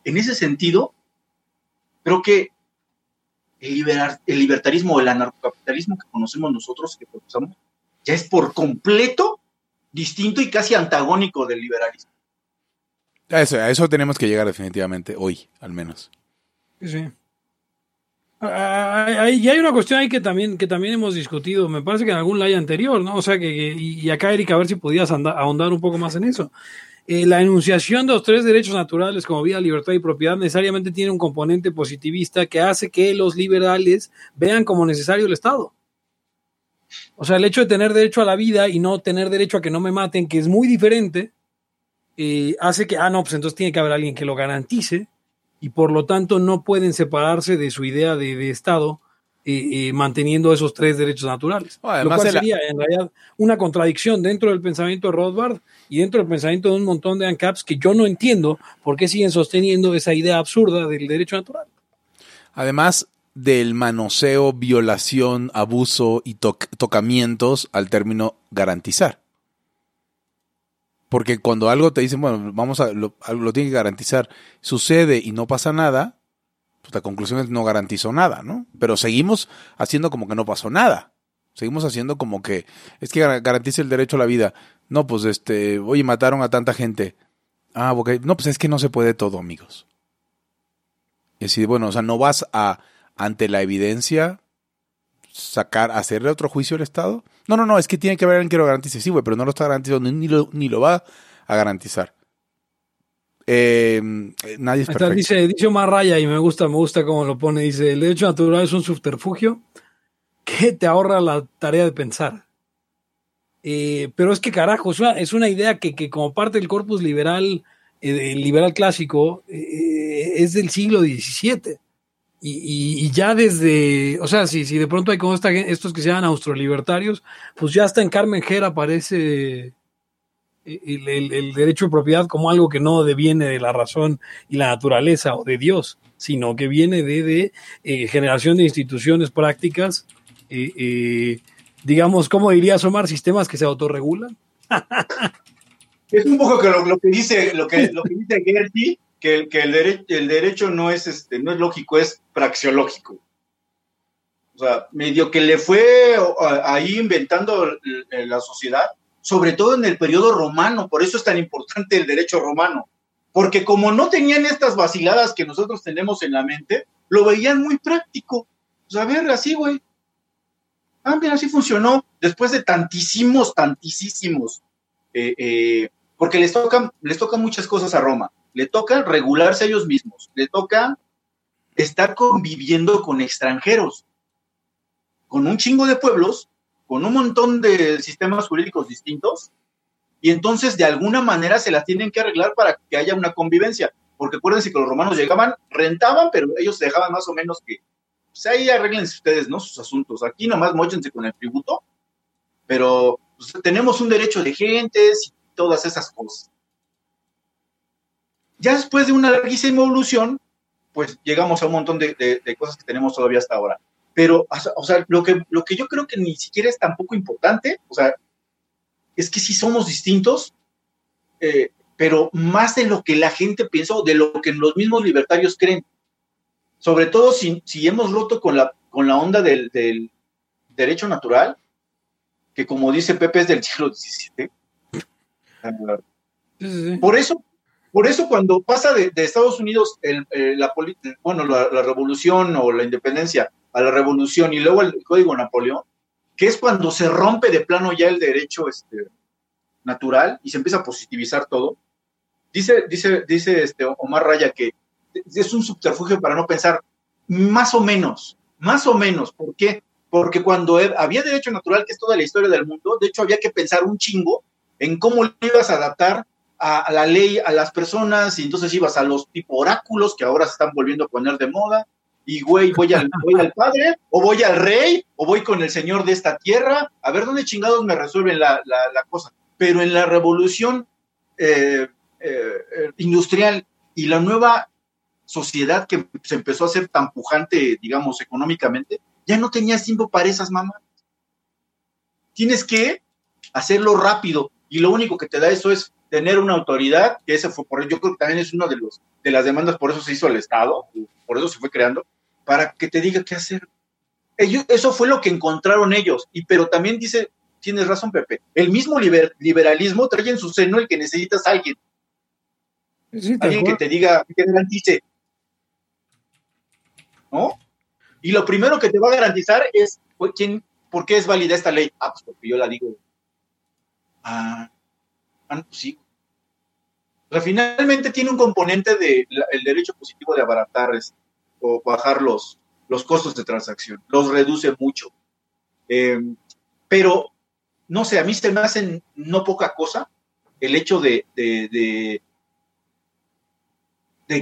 S4: en ese sentido, creo que el, el libertarismo o el anarcocapitalismo que conocemos nosotros, que profesamos, ya es por completo distinto y casi antagónico del liberalismo.
S3: A eso, a eso tenemos que llegar definitivamente, hoy al menos.
S2: Sí. Ah, y hay una cuestión ahí que también, que también hemos discutido, me parece que en algún live anterior, ¿no? O sea, que, y acá, Erika, a ver si podías ahondar un poco más en eso. Eh, la enunciación de los tres derechos naturales como vida, libertad y propiedad necesariamente tiene un componente positivista que hace que los liberales vean como necesario el Estado. O sea, el hecho de tener derecho a la vida y no tener derecho a que no me maten, que es muy diferente, eh, hace que, ah, no, pues entonces tiene que haber alguien que lo garantice y por lo tanto no pueden separarse de su idea de, Estado eh, eh, manteniendo esos tres derechos naturales. lo cual sería en realidad una contradicción dentro del pensamiento de Rothbard y dentro del pensamiento de un montón de ANCAPs que yo no entiendo por qué siguen sosteniendo esa idea absurda del derecho natural.
S3: Además del manoseo, violación, abuso y tocamientos al término garantizar. Porque cuando algo te dicen, bueno, vamos a, lo, tiene que garantizar, sucede y no pasa nada, pues la conclusión es no garantizó nada, ¿no? Pero seguimos haciendo como que no pasó nada. Seguimos haciendo como que es que garantiza el derecho a la vida. No, pues este, oye, mataron a tanta gente. Ah, porque no, pues es que no se puede todo, amigos. Es decir, bueno, o sea, no vas a, ante la evidencia, sacar, hacerle otro juicio al Estado. No, no, no, es que tiene que haber alguien que lo garantice. Sí, güey, pero no lo está garantizando, ni lo, ni lo va a garantizar. Eh, nadie es perfecto.
S2: dice, dice Omar Raya y me gusta, me gusta cómo lo pone. Dice, el derecho natural es un subterfugio que te ahorra la tarea de pensar. Eh, pero es que carajo, es una, idea que, que, como parte del corpus liberal, eh, liberal clásico, eh, es del siglo XVII. Y, ya desde, o sea, si, si de pronto hay como esta, estos que se llaman austrolibertarios, pues ya hasta en Carmen Gera aparece el, derecho de propiedad como algo que no deviene de la razón y la naturaleza o de Dios, sino que viene de, de generación de instituciones prácticas digamos, ¿cómo dirías, Omar? Sistemas que se autorregulan.
S4: es un poco que lo, que dice, lo que, lo que dice Gertie, que, el, derecho, el derecho no es, este, no es lógico, es praxeológico. O sea, medio que le fue ahí inventando la sociedad, sobre todo en el periodo romano, por eso es tan importante el derecho romano, porque como no tenían estas vaciladas que nosotros tenemos en la mente, lo veían muy práctico. O sea, a ver, así, güey, ah, mira, así funcionó, después de tantísimos, tantísimos, eh, eh, porque les tocan, les tocan muchas cosas a Roma, le toca regularse a ellos mismos, le toca estar conviviendo con extranjeros, con un chingo de pueblos, con un montón de sistemas jurídicos distintos, y entonces de alguna manera se las tienen que arreglar para que haya una convivencia, porque acuérdense que los romanos llegaban, rentaban, pero ellos dejaban más o menos que pues ahí arreglense ustedes, ¿no? Sus asuntos. Aquí nomás mochense con el tributo, pero pues, tenemos un derecho de gentes y todas esas cosas. Ya después de una larguísima evolución, pues llegamos a un montón de, cosas que tenemos todavía hasta ahora. Pero, o sea, lo que, lo que yo creo que ni siquiera es tan poco importante, o sea, es que sí somos distintos, eh, pero más de lo que la gente piensa o de lo que los mismos libertarios creen sobre todo si, hemos roto con la, con la onda del, derecho natural, que como dice Pepe es del siglo XVII. Por eso, por eso cuando pasa de, Estados Unidos el, la, bueno, la, revolución o la independencia a la revolución y luego el Código Napoleón, que es cuando se rompe de plano ya el derecho este, natural y se empieza a positivizar todo, dice, dice, dice este Omar Raya que es un subterfugio para no pensar, más o menos, más o menos. ¿Por qué? Porque cuando había derecho natural, que es toda la historia del mundo, de hecho había que pensar un chingo en cómo lo ibas a adaptar a, la ley, a las personas, y entonces ibas a los tipo oráculos que ahora se están volviendo a poner de moda, y güey, voy al, voy al padre, o voy al rey, o voy con el señor de esta tierra, a ver dónde chingados me resuelven la, cosa. Pero en la revolución eh, eh, industrial y la nueva sociedad que se empezó a hacer tan pujante, digamos, económicamente, ya no tenías tiempo para esas mamás. Tienes que hacerlo rápido y lo único que te da eso es tener una autoridad, que ese fue por yo creo que también es una de los de las demandas, por eso se hizo el Estado, por eso se fue creando, para que te diga qué hacer. Ellos, eso fue lo que encontraron ellos, y pero también dice, tienes razón Pepe, el mismo liberalismo trae en su seno el que necesitas a alguien. alguien que te diga, que garantice, ¿no? Y lo primero que te va a garantizar es, ¿quién, ¿por qué es válida esta ley? Ah, pues porque yo la digo. Ah, ah pues sí. Finalmente tiene un componente de el derecho positivo de abaratar o bajar los, los costos de transacción. Los reduce mucho. Em, pero, no sé, a mí se me hacen no poca cosa el hecho de, de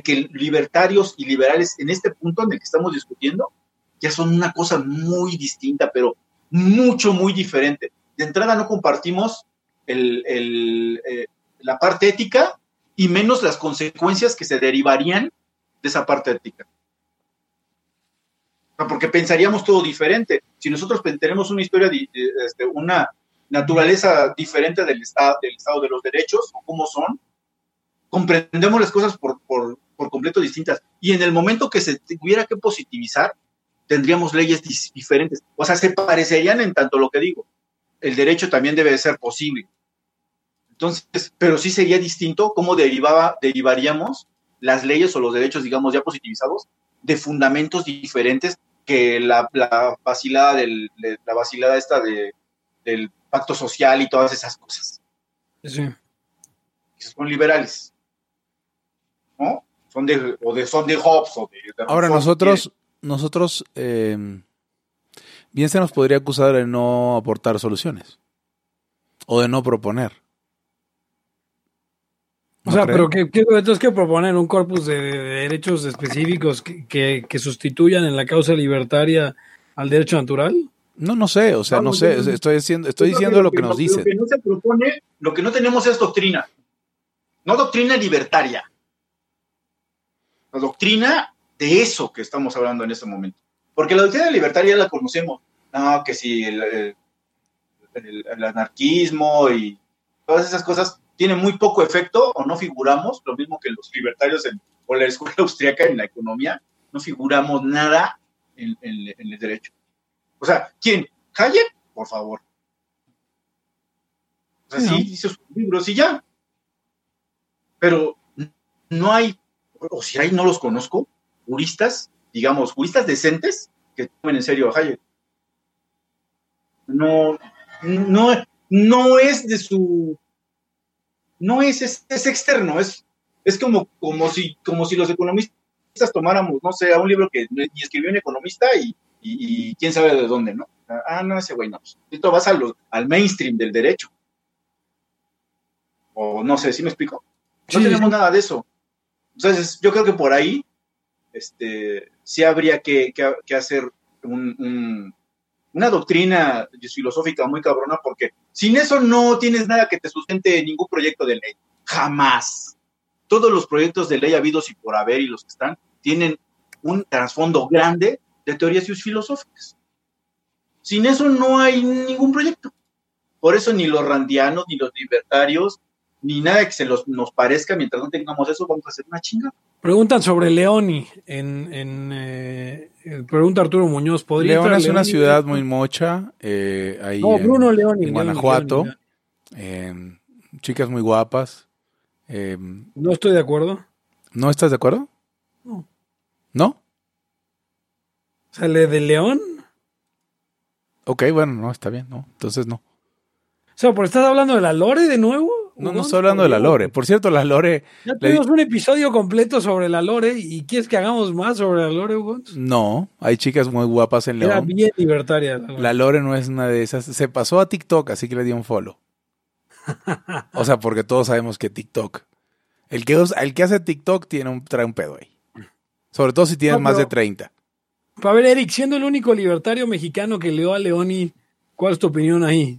S4: que libertarios y liberales en este punto en el que estamos discutiendo ya son una cosa muy distinta, pero mucho, muy diferente. De entrada no compartimos eh, la parte ética y menos las consecuencias que se derivarían de esa parte ética. Porque pensaríamos todo diferente. Si nosotros tenemos una historia, este, una naturaleza diferente del estado, del estado de los derechos o cómo son, comprendemos las cosas por, por, completo distintas. Y en el momento que se tuviera que positivizar, tendríamos leyes diferentes. O sea, se parecerían en tanto lo que digo. El derecho también debe ser posible. Entonces, pero sí sería distinto cómo derivaba, derivaríamos las leyes o los derechos, digamos, ya positivizados, de fundamentos diferentes que la, la vacilada del, la vacilada esta de, del pacto social y todas esas cosas.
S2: Sí.
S4: Son liberales. ¿No? Son de, o de, son de Hobbes o de, de
S3: Ahora nosotros, nosotros, eh, bien se nos podría acusar de no aportar soluciones o de no proponer.
S2: O
S3: ¿No
S2: sea,
S3: creen?
S2: pero ¿qué, qué, entonces, ¿qué proponer? ¿Un corpus de, de derechos específicos que, que, que sustituyan en la causa libertaria al derecho natural?
S3: No, no sé, o sea, no sé,
S4: yo-
S3: estoy diciendo, estoy
S4: creo
S3: diciendo lo que nos
S4: Lo
S3: dicen.
S4: que no se propone, lo que no tenemos es doctrina. No doctrina libertaria. La doctrina de eso que estamos hablando en este momento. Porque la doctrina libertaria la conocemos. No, que si el, el- el- el anarquismo y todas esas cosas tienen muy poco efecto o no figuramos, lo mismo que los libertarios en, o la escuela austriaca en la economía, no figuramos nada en, en- en el derecho. O sea, ¿quién? ¿Hayek? Por favor. O sea,
S2: Sí,
S4: hizo sus libros y ya. Pero no hay, o si hay, no los conozco, juristas, digamos, juristas decentes que tomen en serio a Hayek. No, no, no es de su, no es, es, es externo, es, es como, como, si, como si los economistas tomáramos, no sé, a un libro que ni escribió un economista y, y, y quién sabe de dónde, ¿no? Ah, no, ese güey no. Esto vas a al mainstream del derecho. O no sé, ¿sí me explico? No
S2: Sí,
S4: tenemos nada de eso. Entonces, yo creo que por ahí este, sí habría que, que- que hacer un- un- una doctrina filosófica muy cabrona, porque sin eso no tienes nada que te sustente ningún proyecto de ley. Jamás. Todos los proyectos de ley habidos y por haber y los que están tienen un trasfondo grande de teorías filosóficas. Sin eso no hay ningún proyecto. Por eso ni los randianos, ni los libertarios, ni nada que se los, nos parezca, mientras no tengamos eso, vamos a hacer una chinga.
S2: Preguntan sobre Leoni. En, en, eh, eh, pregunta Arturo Muñoz. ¿podría
S3: León es una ciudad muy mocha, eh, ahí
S2: No,
S3: en,
S2: Bruno Leoni.
S3: en
S2: Leoni,
S3: Guanajuato,
S2: Leoni.
S3: eh, chicas muy guapas. eh,
S2: No estoy de acuerdo.
S3: ¿No estás de acuerdo?
S2: No.
S3: ¿No?
S2: ¿Sale de León?
S3: Ok, bueno, no, está bien, no, entonces no.
S2: O sea, ¿por estás hablando de la Lore de nuevo?
S3: No, no estoy hablando de la Lore. Por cierto, la Lore,
S2: Ya tuvimos un episodio completo sobre la Lore y ¿quieres que hagamos más sobre la Lore, Hugo?
S3: no, hay chicas muy guapas en
S2: Era
S3: León.
S2: bien libertaria. La Lore.
S3: La Lore no es una de esas. Se pasó a TikTok, así que le di un follow. O sea, porque todos sabemos que TikTok. El que, el que hace TikTok tiene un, trae un pedo ahí. Sobre todo si tienes
S2: No,
S3: más de
S2: pero-
S3: 30.
S2: A ver, Eric, siendo el único libertario mexicano que leo a Leoni, ¿cuál es tu opinión ahí?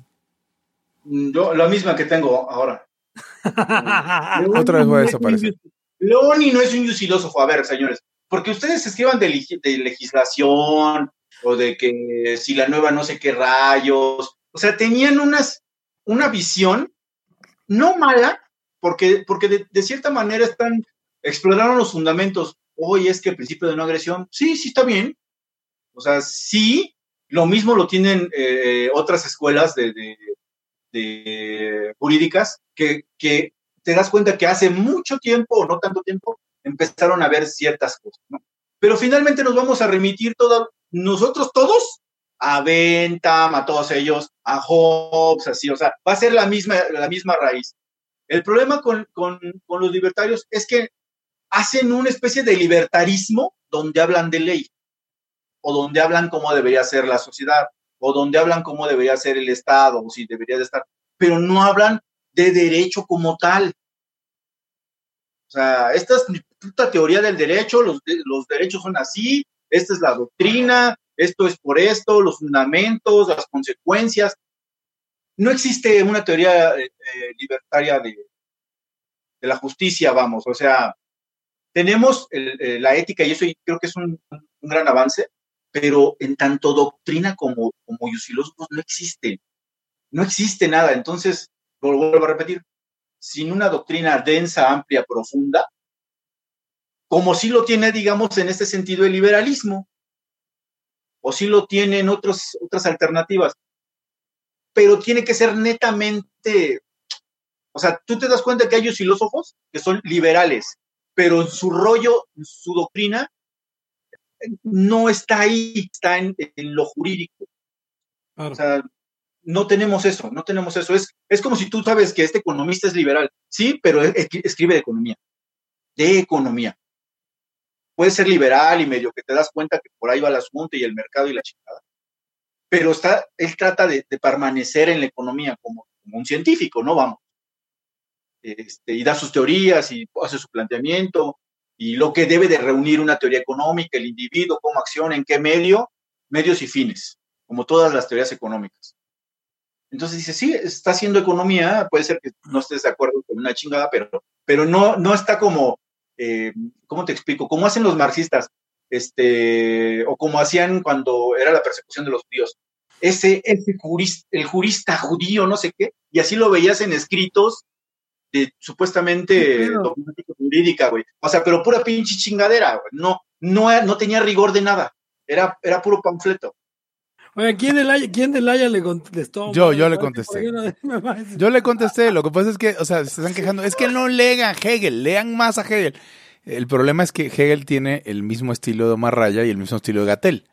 S4: Mm, Yo, la misma que tengo ahora.
S3: Otra vez voy a desaparecer.
S4: Leoni no es un filósofo. A ver, señores, porque ustedes escriban de, leg- de legislación o de que si la nueva no sé qué rayos. O sea, tenían unas, una visión no mala, porque, porque de, de cierta manera están, exploraron los fundamentos. Hoy es que el principio de no agresión, sí, sí está bien. O sea, sí, lo mismo lo tienen eh, otras escuelas de, de- de jurídicas que, que te das cuenta que hace mucho tiempo o no tanto tiempo empezaron a ver ciertas cosas. Pero finalmente nos vamos a remitir todos, nosotros todos, a Bentham, a todos ellos, a Hobbes, así, o sea, va a ser la misma, la misma raíz. El problema con, con, con los libertarios es que hacen una especie de libertarismo donde hablan de ley, o donde hablan cómo debería ser la sociedad, o donde hablan cómo debería ser el Estado, o si debería de estar, pero no hablan de derecho como tal. O sea, esta es mi puta teoría del derecho, los, de- los derechos son así, esta es la doctrina, esto es por esto, los fundamentos, las consecuencias. No existe una teoría eh, eh, libertaria de, la justicia, vamos, o sea, tenemos eh, la ética y eso creo que es un gran avance, pero en tanto doctrina como, como filósofos no existe. No existe nada. Entonces, lo vuelvo a repetir, sin una doctrina densa, amplia, profunda, como sí lo tiene, digamos, en este sentido el liberalismo, o sí lo tienen otros, otras alternativas, pero tiene que ser netamente O sea, tú te das cuenta que hay filósofos que son liberales, pero en su rollo, su doctrina, no está ahí, está en, lo jurídico. O sea, no tenemos eso, no tenemos eso. Es, es como si tú sabes que este economista es liberal, sí, pero escribe de economía, de economía. Puede ser liberal y medio que te das cuenta que por ahí va el asunto y el mercado y la chingada. Pero está, él trata de, permanecer en la economía como, como, un científico, ¿no? Vamos. Este, y da sus teorías y hace su planteamiento y lo que debe de reunir una teoría económica, el individuo, cómo acciona, en qué medio, medios y fines, como todas las teorías económicas. Entonces dice, sí, está haciendo economía, puede ser que no estés de acuerdo con una chingada, pero, pero no, no está como, eh, ¿cómo te explico? Como hacen los marxistas, este, o como hacían cuando era la persecución de los judíos. Ese, ese jurista, el jurista judío, no sé qué, y así lo veías en escritos de supuestamente jurídica, güey. O sea, pero pura pinche chingadera, güey. No, no, no tenía rigor de nada. Era, era puro panfleto.
S2: Oye, ¿quién del, Haya, ¿quién del Haya le contestó?
S3: Yo, yo le contesté. yo le contesté. Lo que pasa es que, o sea, se están quejando. Es que no lean Hegel, lean más a Hegel. El problema es que Hegel tiene el mismo estilo de Omar Raya y el mismo estilo de Gatel.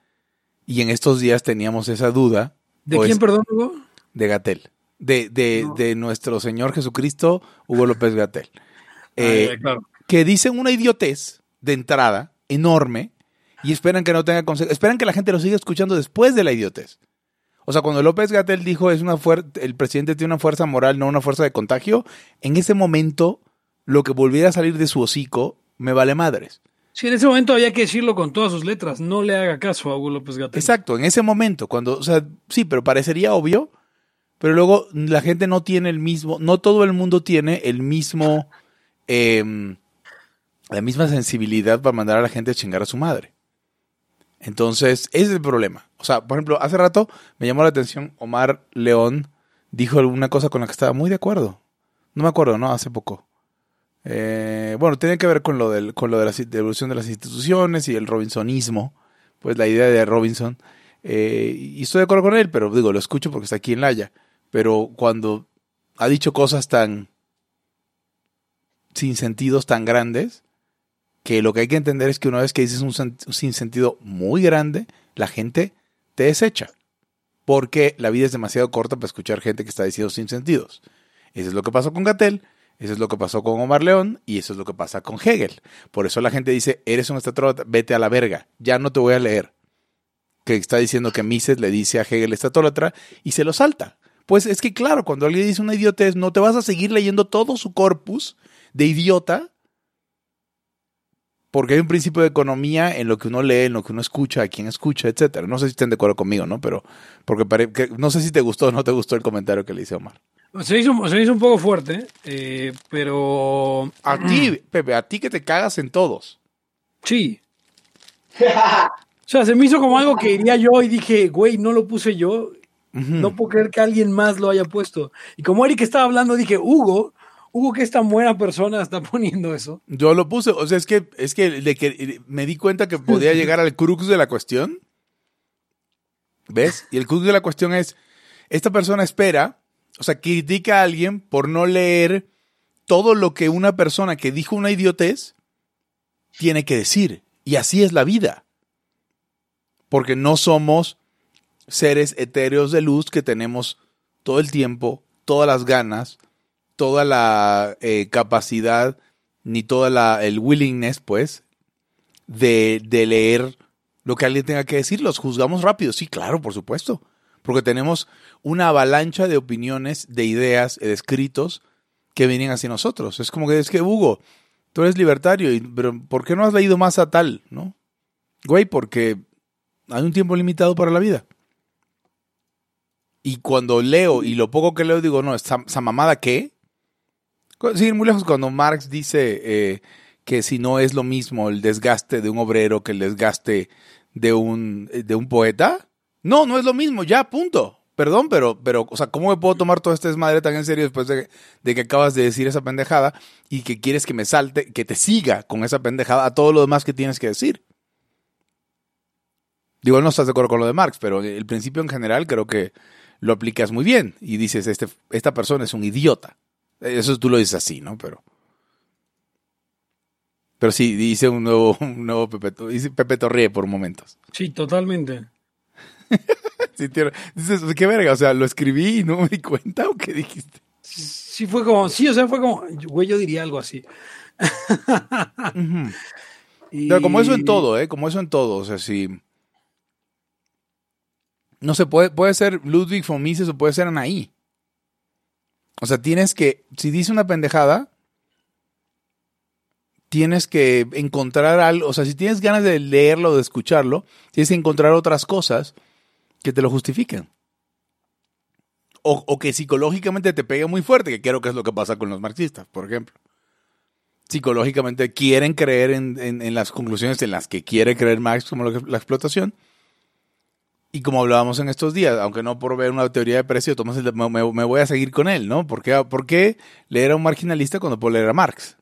S3: Y en estos días teníamos esa duda.
S2: ¿De quién, perdón, Hugo?
S3: De Gatel. De, de, de nuestro Señor Jesucristo, Hugo López Gatel. Ah, eh, que dicen una idiotez de entrada enorme y esperan que no tenga consecuencias. Esperan que la gente lo siga escuchando después de la idiotez. O sea, cuando López Gatel dijo es una el presidente tiene una fuerza moral, no una fuerza de contagio, en ese momento lo que volviera a salir de su hocico me vale madres.
S2: Sí, en ese momento había que decirlo con todas sus letras, no le haga caso a Hugo López Gatel.
S3: Exacto, en ese momento, cuando, o sea, sí, pero parecería obvio, pero luego la gente no tiene el mismo, no todo el mundo tiene el mismo, em, la misma sensibilidad para mandar a la gente a chingar a su madre. Entonces, ese es el problema. O sea, por ejemplo, hace rato me llamó la atención Omar León dijo alguna cosa con la que estaba muy de acuerdo. No me acuerdo, ¿no? Hace poco. Eh, bueno, tiene que ver con lo, del, con lo de la evolución de las instituciones y el robinsonismo, pues la idea de Robinson. Eh, y estoy de acuerdo con él, pero digo, lo escucho porque está aquí en Laya. Pero cuando ha dicho cosas tan sin sentidos tan grandes, que lo que hay que entender es que una vez que dices un sin sentido muy grande, la gente te desecha. Porque la vida es demasiado corta para escuchar gente que está diciendo sin sentidos. Eso es lo que pasó con Gatel, eso es lo que pasó con Omar León y eso es lo que pasa con Hegel. Por eso la gente dice, eres un estatrólatra, vete a la verga, ya no te voy a leer. Que está diciendo que Mises le dice a Hegel estatrólatra y se lo salta. Pues es que claro, cuando alguien dice una idiotez, no te vas a seguir leyendo todo su corpus de idiota porque hay un principio de economía en lo que uno lee, en lo que uno escucha, a quien escucha, etcétera. No sé si estén de acuerdo conmigo, ¿no? Pero porque no sé si te gustó o no te gustó el comentario que le hice Omar.
S2: Se hizo, se hizo un poco fuerte, eh, pero...
S3: A ti, Pepe, a ti que te cagas en todos.
S2: Sí. o sea, se me hizo como algo que iría yo y dije, güey, no lo puse yo. No puedo creer que alguien más lo haya puesto. Y como Eric estaba hablando, dije, Hugo, Hugo, que esta buena persona está poniendo eso.
S3: Yo lo puse, o sea, es que, es que, de que me di cuenta que podía llegar al crux de la cuestión. ¿Ves? Y el crux de la cuestión es, esta persona espera o sea, critica a alguien por no leer todo lo que una persona que dijo una idiotez tiene que decir. Y así es la vida. Porque no somos seres etéreos de luz que tenemos todo el tiempo, todas las ganas, toda la eh, capacidad, ni toda la, el willingness, pues, de, de leer lo que alguien tenga que decir. Los juzgamos rápido. Sí, claro, por supuesto porque tenemos una avalancha de opiniones, de ideas, de escritos que vienen hacia nosotros. Es como que es que, Hugo, tú eres libertario, pero ¿por qué no has leído más a tal? ¿No? Güey, porque hay un tiempo limitado para la vida. Y cuando leo, y lo poco que leo, digo, no, ¿esa, mamada qué? Sí, muy lejos cuando Marx dice eh, que si no es lo mismo el desgaste de un obrero que el desgaste de un, de un poeta, no, no es lo mismo, ya, punto. Perdón, pero, pero, o sea, ¿cómo me puedo tomar todo este desmadre tan en serio después de, que acabas de decir esa pendejada y que quieres que me salte, que te siga con esa pendejada a todo lo demás que tienes que decir? Digo, no estás de acuerdo con lo de Marx, pero el principio en general creo que lo aplicas muy bien y dices, este, esta persona es un idiota. Eso tú lo dices así, ¿no? Pero. Pero sí, dice un nuevo, un nuevo Pepe, dice Pepe Torrie por momentos.
S2: Sí, totalmente.
S3: sí, tío, dices, qué verga, o sea, lo escribí y no me di cuenta o qué dijiste.
S2: Sí, fue como, sí, o sea, fue como, güey, yo diría algo así.
S3: Pero como eso en todo, ¿eh? Como eso en todo, o sea, si... No sé, puede, puede ser Ludwig von Mises o puede ser Anaí. O sea, tienes que, si dice una pendejada, tienes que encontrar algo, o sea, si tienes ganas de leerlo o de escucharlo, tienes que encontrar otras cosas que te lo justifiquen. O, o, que psicológicamente te pegue muy fuerte, que creo que es lo que pasa con los marxistas, por ejemplo. Psicológicamente quieren creer en, en, las conclusiones en las que quiere creer Marx como la explotación, y como hablábamos en estos días, aunque no por ver una teoría de precio, me, me, voy a seguir con él, ¿no? ¿Por qué, ¿Por qué leer a un marginalista cuando puedo leer a Marx?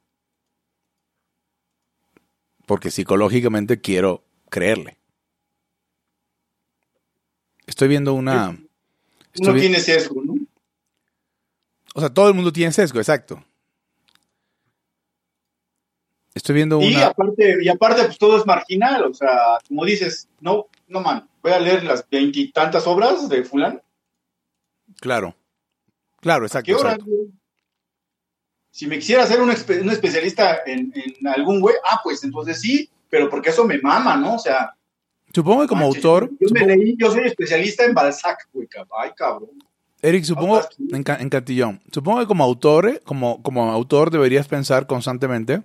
S3: Porque psicológicamente quiero creerle. Estoy viendo una...
S4: Uno tiene sesgo, ¿no?
S3: O sea, todo el mundo tiene sesgo, exacto. Estoy viendo una...
S4: Y aparte, y aparte pues todo es marginal, o sea, como dices, no, no man, voy a leer las veintitantas obras de fulano.
S3: Claro, claro, exacto.
S4: Si me quisiera ser un, especialista en, algún güey, ah, pues entonces sí, pero porque eso me mama, ¿no? O sea...
S3: Supongo que como autor...
S4: Yo, me leí, yo soy especialista en Balzac, güey, ay, cabrón.
S3: Eric, supongo, en, en, Cantillón, supongo que como autor, como, como autor deberías pensar constantemente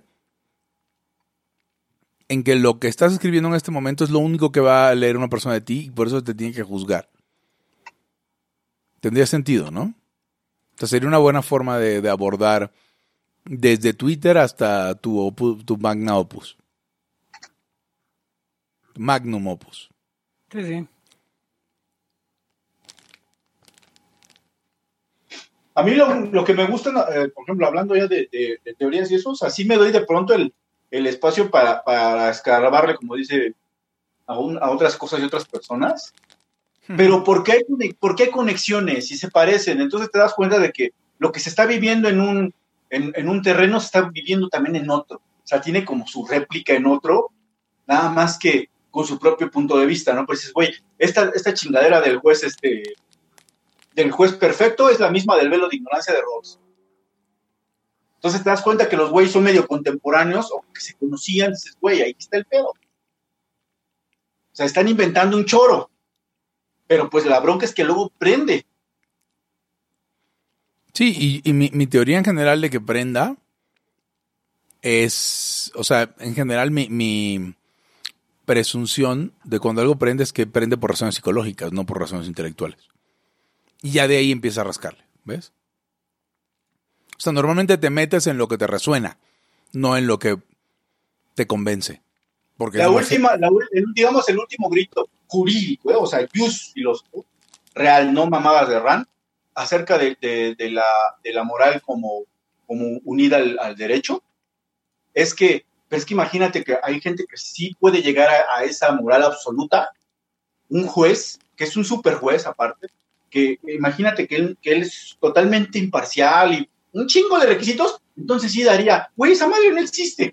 S3: en que lo que estás escribiendo en este momento es lo único que va a leer una persona de ti y por eso te tiene que juzgar. Tendría sentido, ¿no? Entonces sería una buena forma de, abordar desde Twitter hasta tu, tu magna opus. Magnum opus.
S2: Sí, sí.
S4: A mí lo, que me gusta, eh, por ejemplo, hablando ya de, de, teorías y eso, así me doy de pronto el, el espacio para, para escarbarle, como dice, a, a otras cosas y otras personas. Pero ¿por qué, hay, ¿por qué hay conexiones y se parecen? Entonces te das cuenta de que lo que se está viviendo en un, en, un terreno se está viviendo también en otro. O sea, tiene como su réplica en otro, nada más que con su propio punto de vista, ¿no? Pues dices, güey, esta, esta chingadera del juez, este, del juez perfecto es la misma del velo de ignorancia de Rawls. Entonces te das cuenta que los güeyes son medio contemporáneos o que se conocían, dices, güey, ahí está el pedo. O sea, están inventando un choro. Pero pues la bronca es que luego prende.
S3: Sí, y, mi, teoría en general de que prenda es, o sea, en general mi, presunción de cuando algo prende es que prende por razones psicológicas, no por razones intelectuales. Y ya de ahí empieza a rascarle, ¿ves? O sea, normalmente te metes en lo que te resuena, no en lo que te convence. Porque
S4: la última, digamos, el último grito jurídico, ¿eh? o sea, jus y los real, no mamadas de Ran, acerca de, la, de la, moral como, como unida al, derecho, es que, es que imagínate que hay gente que sí puede llegar a, esa moral absoluta, un juez, que es un super juez aparte, que imagínate que él, que él es totalmente imparcial y un chingo de requisitos, entonces sí daría, güey, esa madre no existe.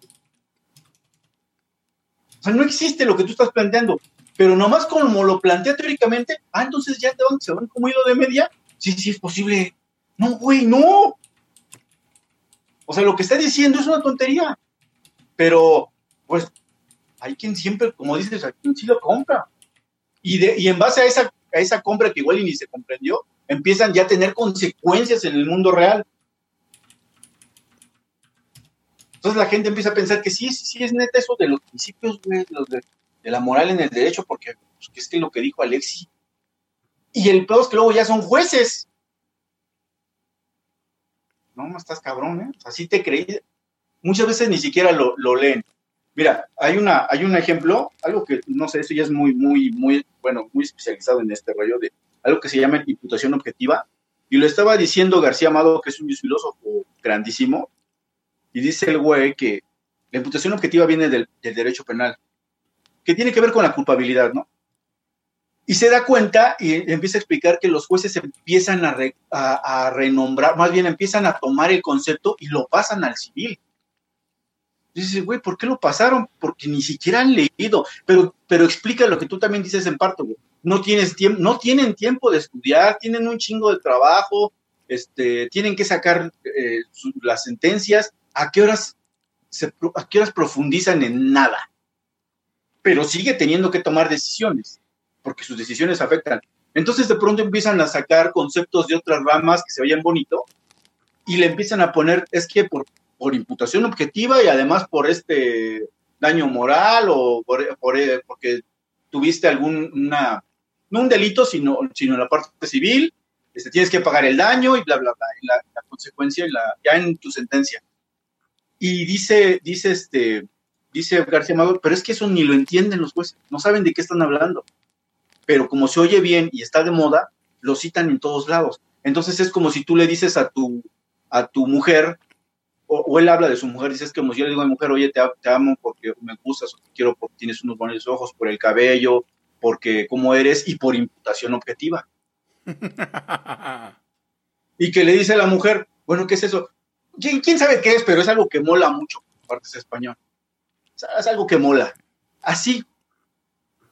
S4: O sea, no existe lo que tú estás planteando, pero nomás como lo plantea teóricamente, ah, entonces ya te van, se van como hilo de media, sí, sí es posible. No, güey, no. O sea, lo que está diciendo es una tontería, pero pues hay quien siempre, como dices, hay quien sí lo compra. Y, de, y en base a esa, a esa compra que igual ni se comprendió, empiezan ya a tener consecuencias en el mundo real. Entonces la gente empieza a pensar que sí, sí es neta eso de los principios, güey, de, la moral en el derecho, porque pues, es que lo que dijo Alexi. Y el peor es que luego ya son jueces. No, no estás cabrón, ¿eh? Así te creí. Muchas veces ni siquiera lo, leen. Mira, hay, una, hay un ejemplo, algo que no sé, eso ya es muy, muy, muy, bueno, muy especializado en este rollo de algo que se llama imputación objetiva. Y lo estaba diciendo García Amado, que es un filósofo grandísimo, y dice el güey que la imputación objetiva viene del, derecho penal, que tiene que ver con la culpabilidad, ¿no? Y se da cuenta y empieza a explicar que los jueces empiezan a, a, renombrar, más bien empiezan a tomar el concepto y lo pasan al civil. Dices, güey, ¿por qué lo pasaron? Porque ni siquiera han leído. Pero, pero explica lo que tú también dices en parto, güey. No, tienes tiempo, no tienen tiempo de estudiar, tienen un chingo de trabajo, este, tienen que sacar eh, las sentencias. ¿A qué horas a qué horas profundizan en nada? Pero sigue teniendo que tomar decisiones, porque sus decisiones afectan. Entonces de pronto empiezan a sacar conceptos de otras ramas que se veían bonito y le empiezan a poner, es que por por imputación objetiva y además por este daño moral o por, porque tuviste algún, una, no un delito, sino, sino en la parte civil, este, tienes que pagar el daño y bla, bla, bla, y la, consecuencia la, ya en tu sentencia. Y dice, dice este, dice García Mago, pero es que eso ni lo entienden los jueces, no saben de qué están hablando. Pero como se oye bien y está de moda, lo citan en todos lados. Entonces es como si tú le dices a tu, a tu mujer, o, él habla de su mujer, dice, es como si yo le digo a mi mujer, oye, te, amo porque me gustas, o te quiero porque tienes unos bonitos ojos, por el cabello, porque cómo eres, y por imputación objetiva. y que le dice a la mujer, bueno, ¿qué es eso? ¿Quién, sabe qué es? Pero es algo que mola mucho, partes español. Es algo que mola. Así.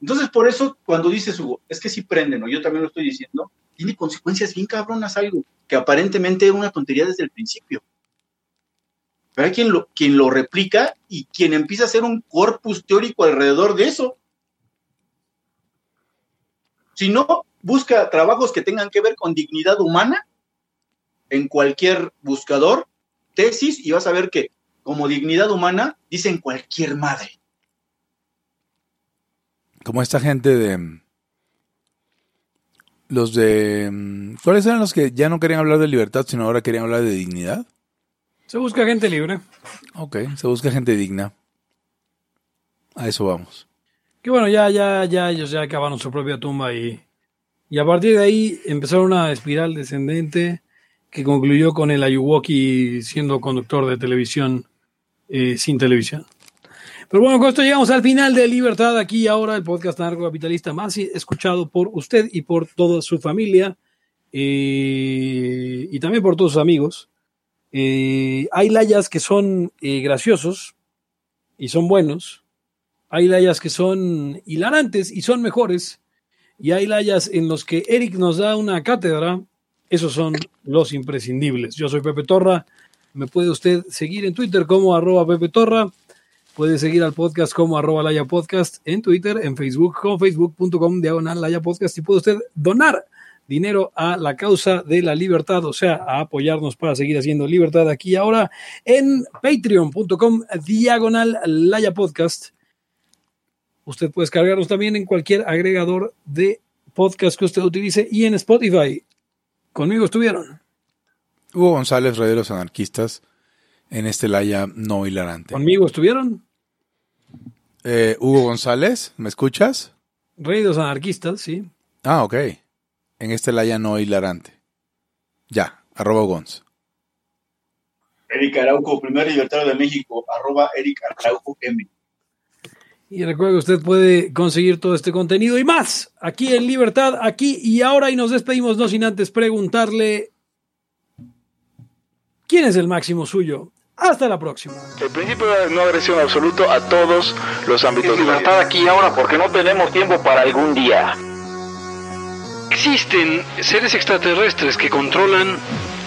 S4: Entonces, por eso, cuando dices, Hugo, es que sí prende, ¿no? Yo también lo estoy diciendo, tiene consecuencias bien cabronas algo, que aparentemente era una tontería desde el principio. Pero hay quien lo, quien lo replica y quien empieza a hacer un corpus teórico alrededor de eso. Si no, busca trabajos que tengan que ver con dignidad humana en cualquier buscador, tesis, y vas a ver que como dignidad humana dicen cualquier madre.
S3: Como esta gente de... Los de... ¿Cuáles eran los que ya no querían hablar de libertad, sino ahora querían hablar de dignidad?
S2: Se busca gente libre.
S3: Ok, se busca gente digna. A eso vamos.
S2: Que bueno, ya, ya, ya, ellos ya acabaron su propia tumba y, y a partir de ahí empezaron una espiral descendente que concluyó con el Ayuwoki siendo conductor de televisión eh, sin televisión. Pero bueno, con esto llegamos al final de Libertad aquí ahora, el podcast capitalista más escuchado por usted y por toda su familia eh, y también por todos sus amigos. Eh, hay layas que son graciosos y son buenos. Hay layas que son hilarantes y son mejores. Y hay layas en los que Eric nos da una cátedra. Esos son los imprescindibles. Yo soy Pepe Torra. Me puede usted seguir en Twitter como arroba Pepe Torra. Puede seguir al podcast como arroba Laya Podcast en Twitter, en Facebook, como facebook.com diagonal Podcast. Y puede usted donar dinero a la causa de la libertad, o sea, a apoyarnos para seguir haciendo libertad aquí y ahora en patreon.com diagonal Laya Podcast. Usted puede descargarnos también en cualquier agregador de podcast que usted utilice y en Spotify. Conmigo estuvieron.
S3: Hugo González, Rey de los Anarquistas, en este Laya no hilarante.
S2: ¿Conmigo estuvieron?
S3: Eh, Hugo González, ¿me escuchas?
S2: Rey de los Anarquistas, sí.
S3: Ah, ok en este Laya no hilarante. Ya, arroba Gonz.
S4: Eric Araujo, primer libertario de México, arroba Eric Araujo M.
S2: Y recuerde que usted puede conseguir todo este contenido y más aquí en Libertad, aquí y ahora. Y nos despedimos no sin antes preguntarle quién es el máximo suyo. Hasta la próxima.
S5: El principio de no agresión absoluto a todos los ámbitos. Libertad aquí y ahora porque no tenemos tiempo para algún día.
S1: Existen seres extraterrestres que controlan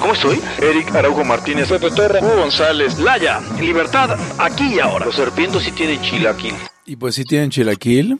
S1: ¿Cómo estoy?
S5: Eric Araujo Martínez, Pepe Torre,
S1: Hugo González, Laya, Libertad, aquí y ahora.
S5: Los serpientes sí tienen chilaquil.
S3: Y pues sí tienen chilaquil.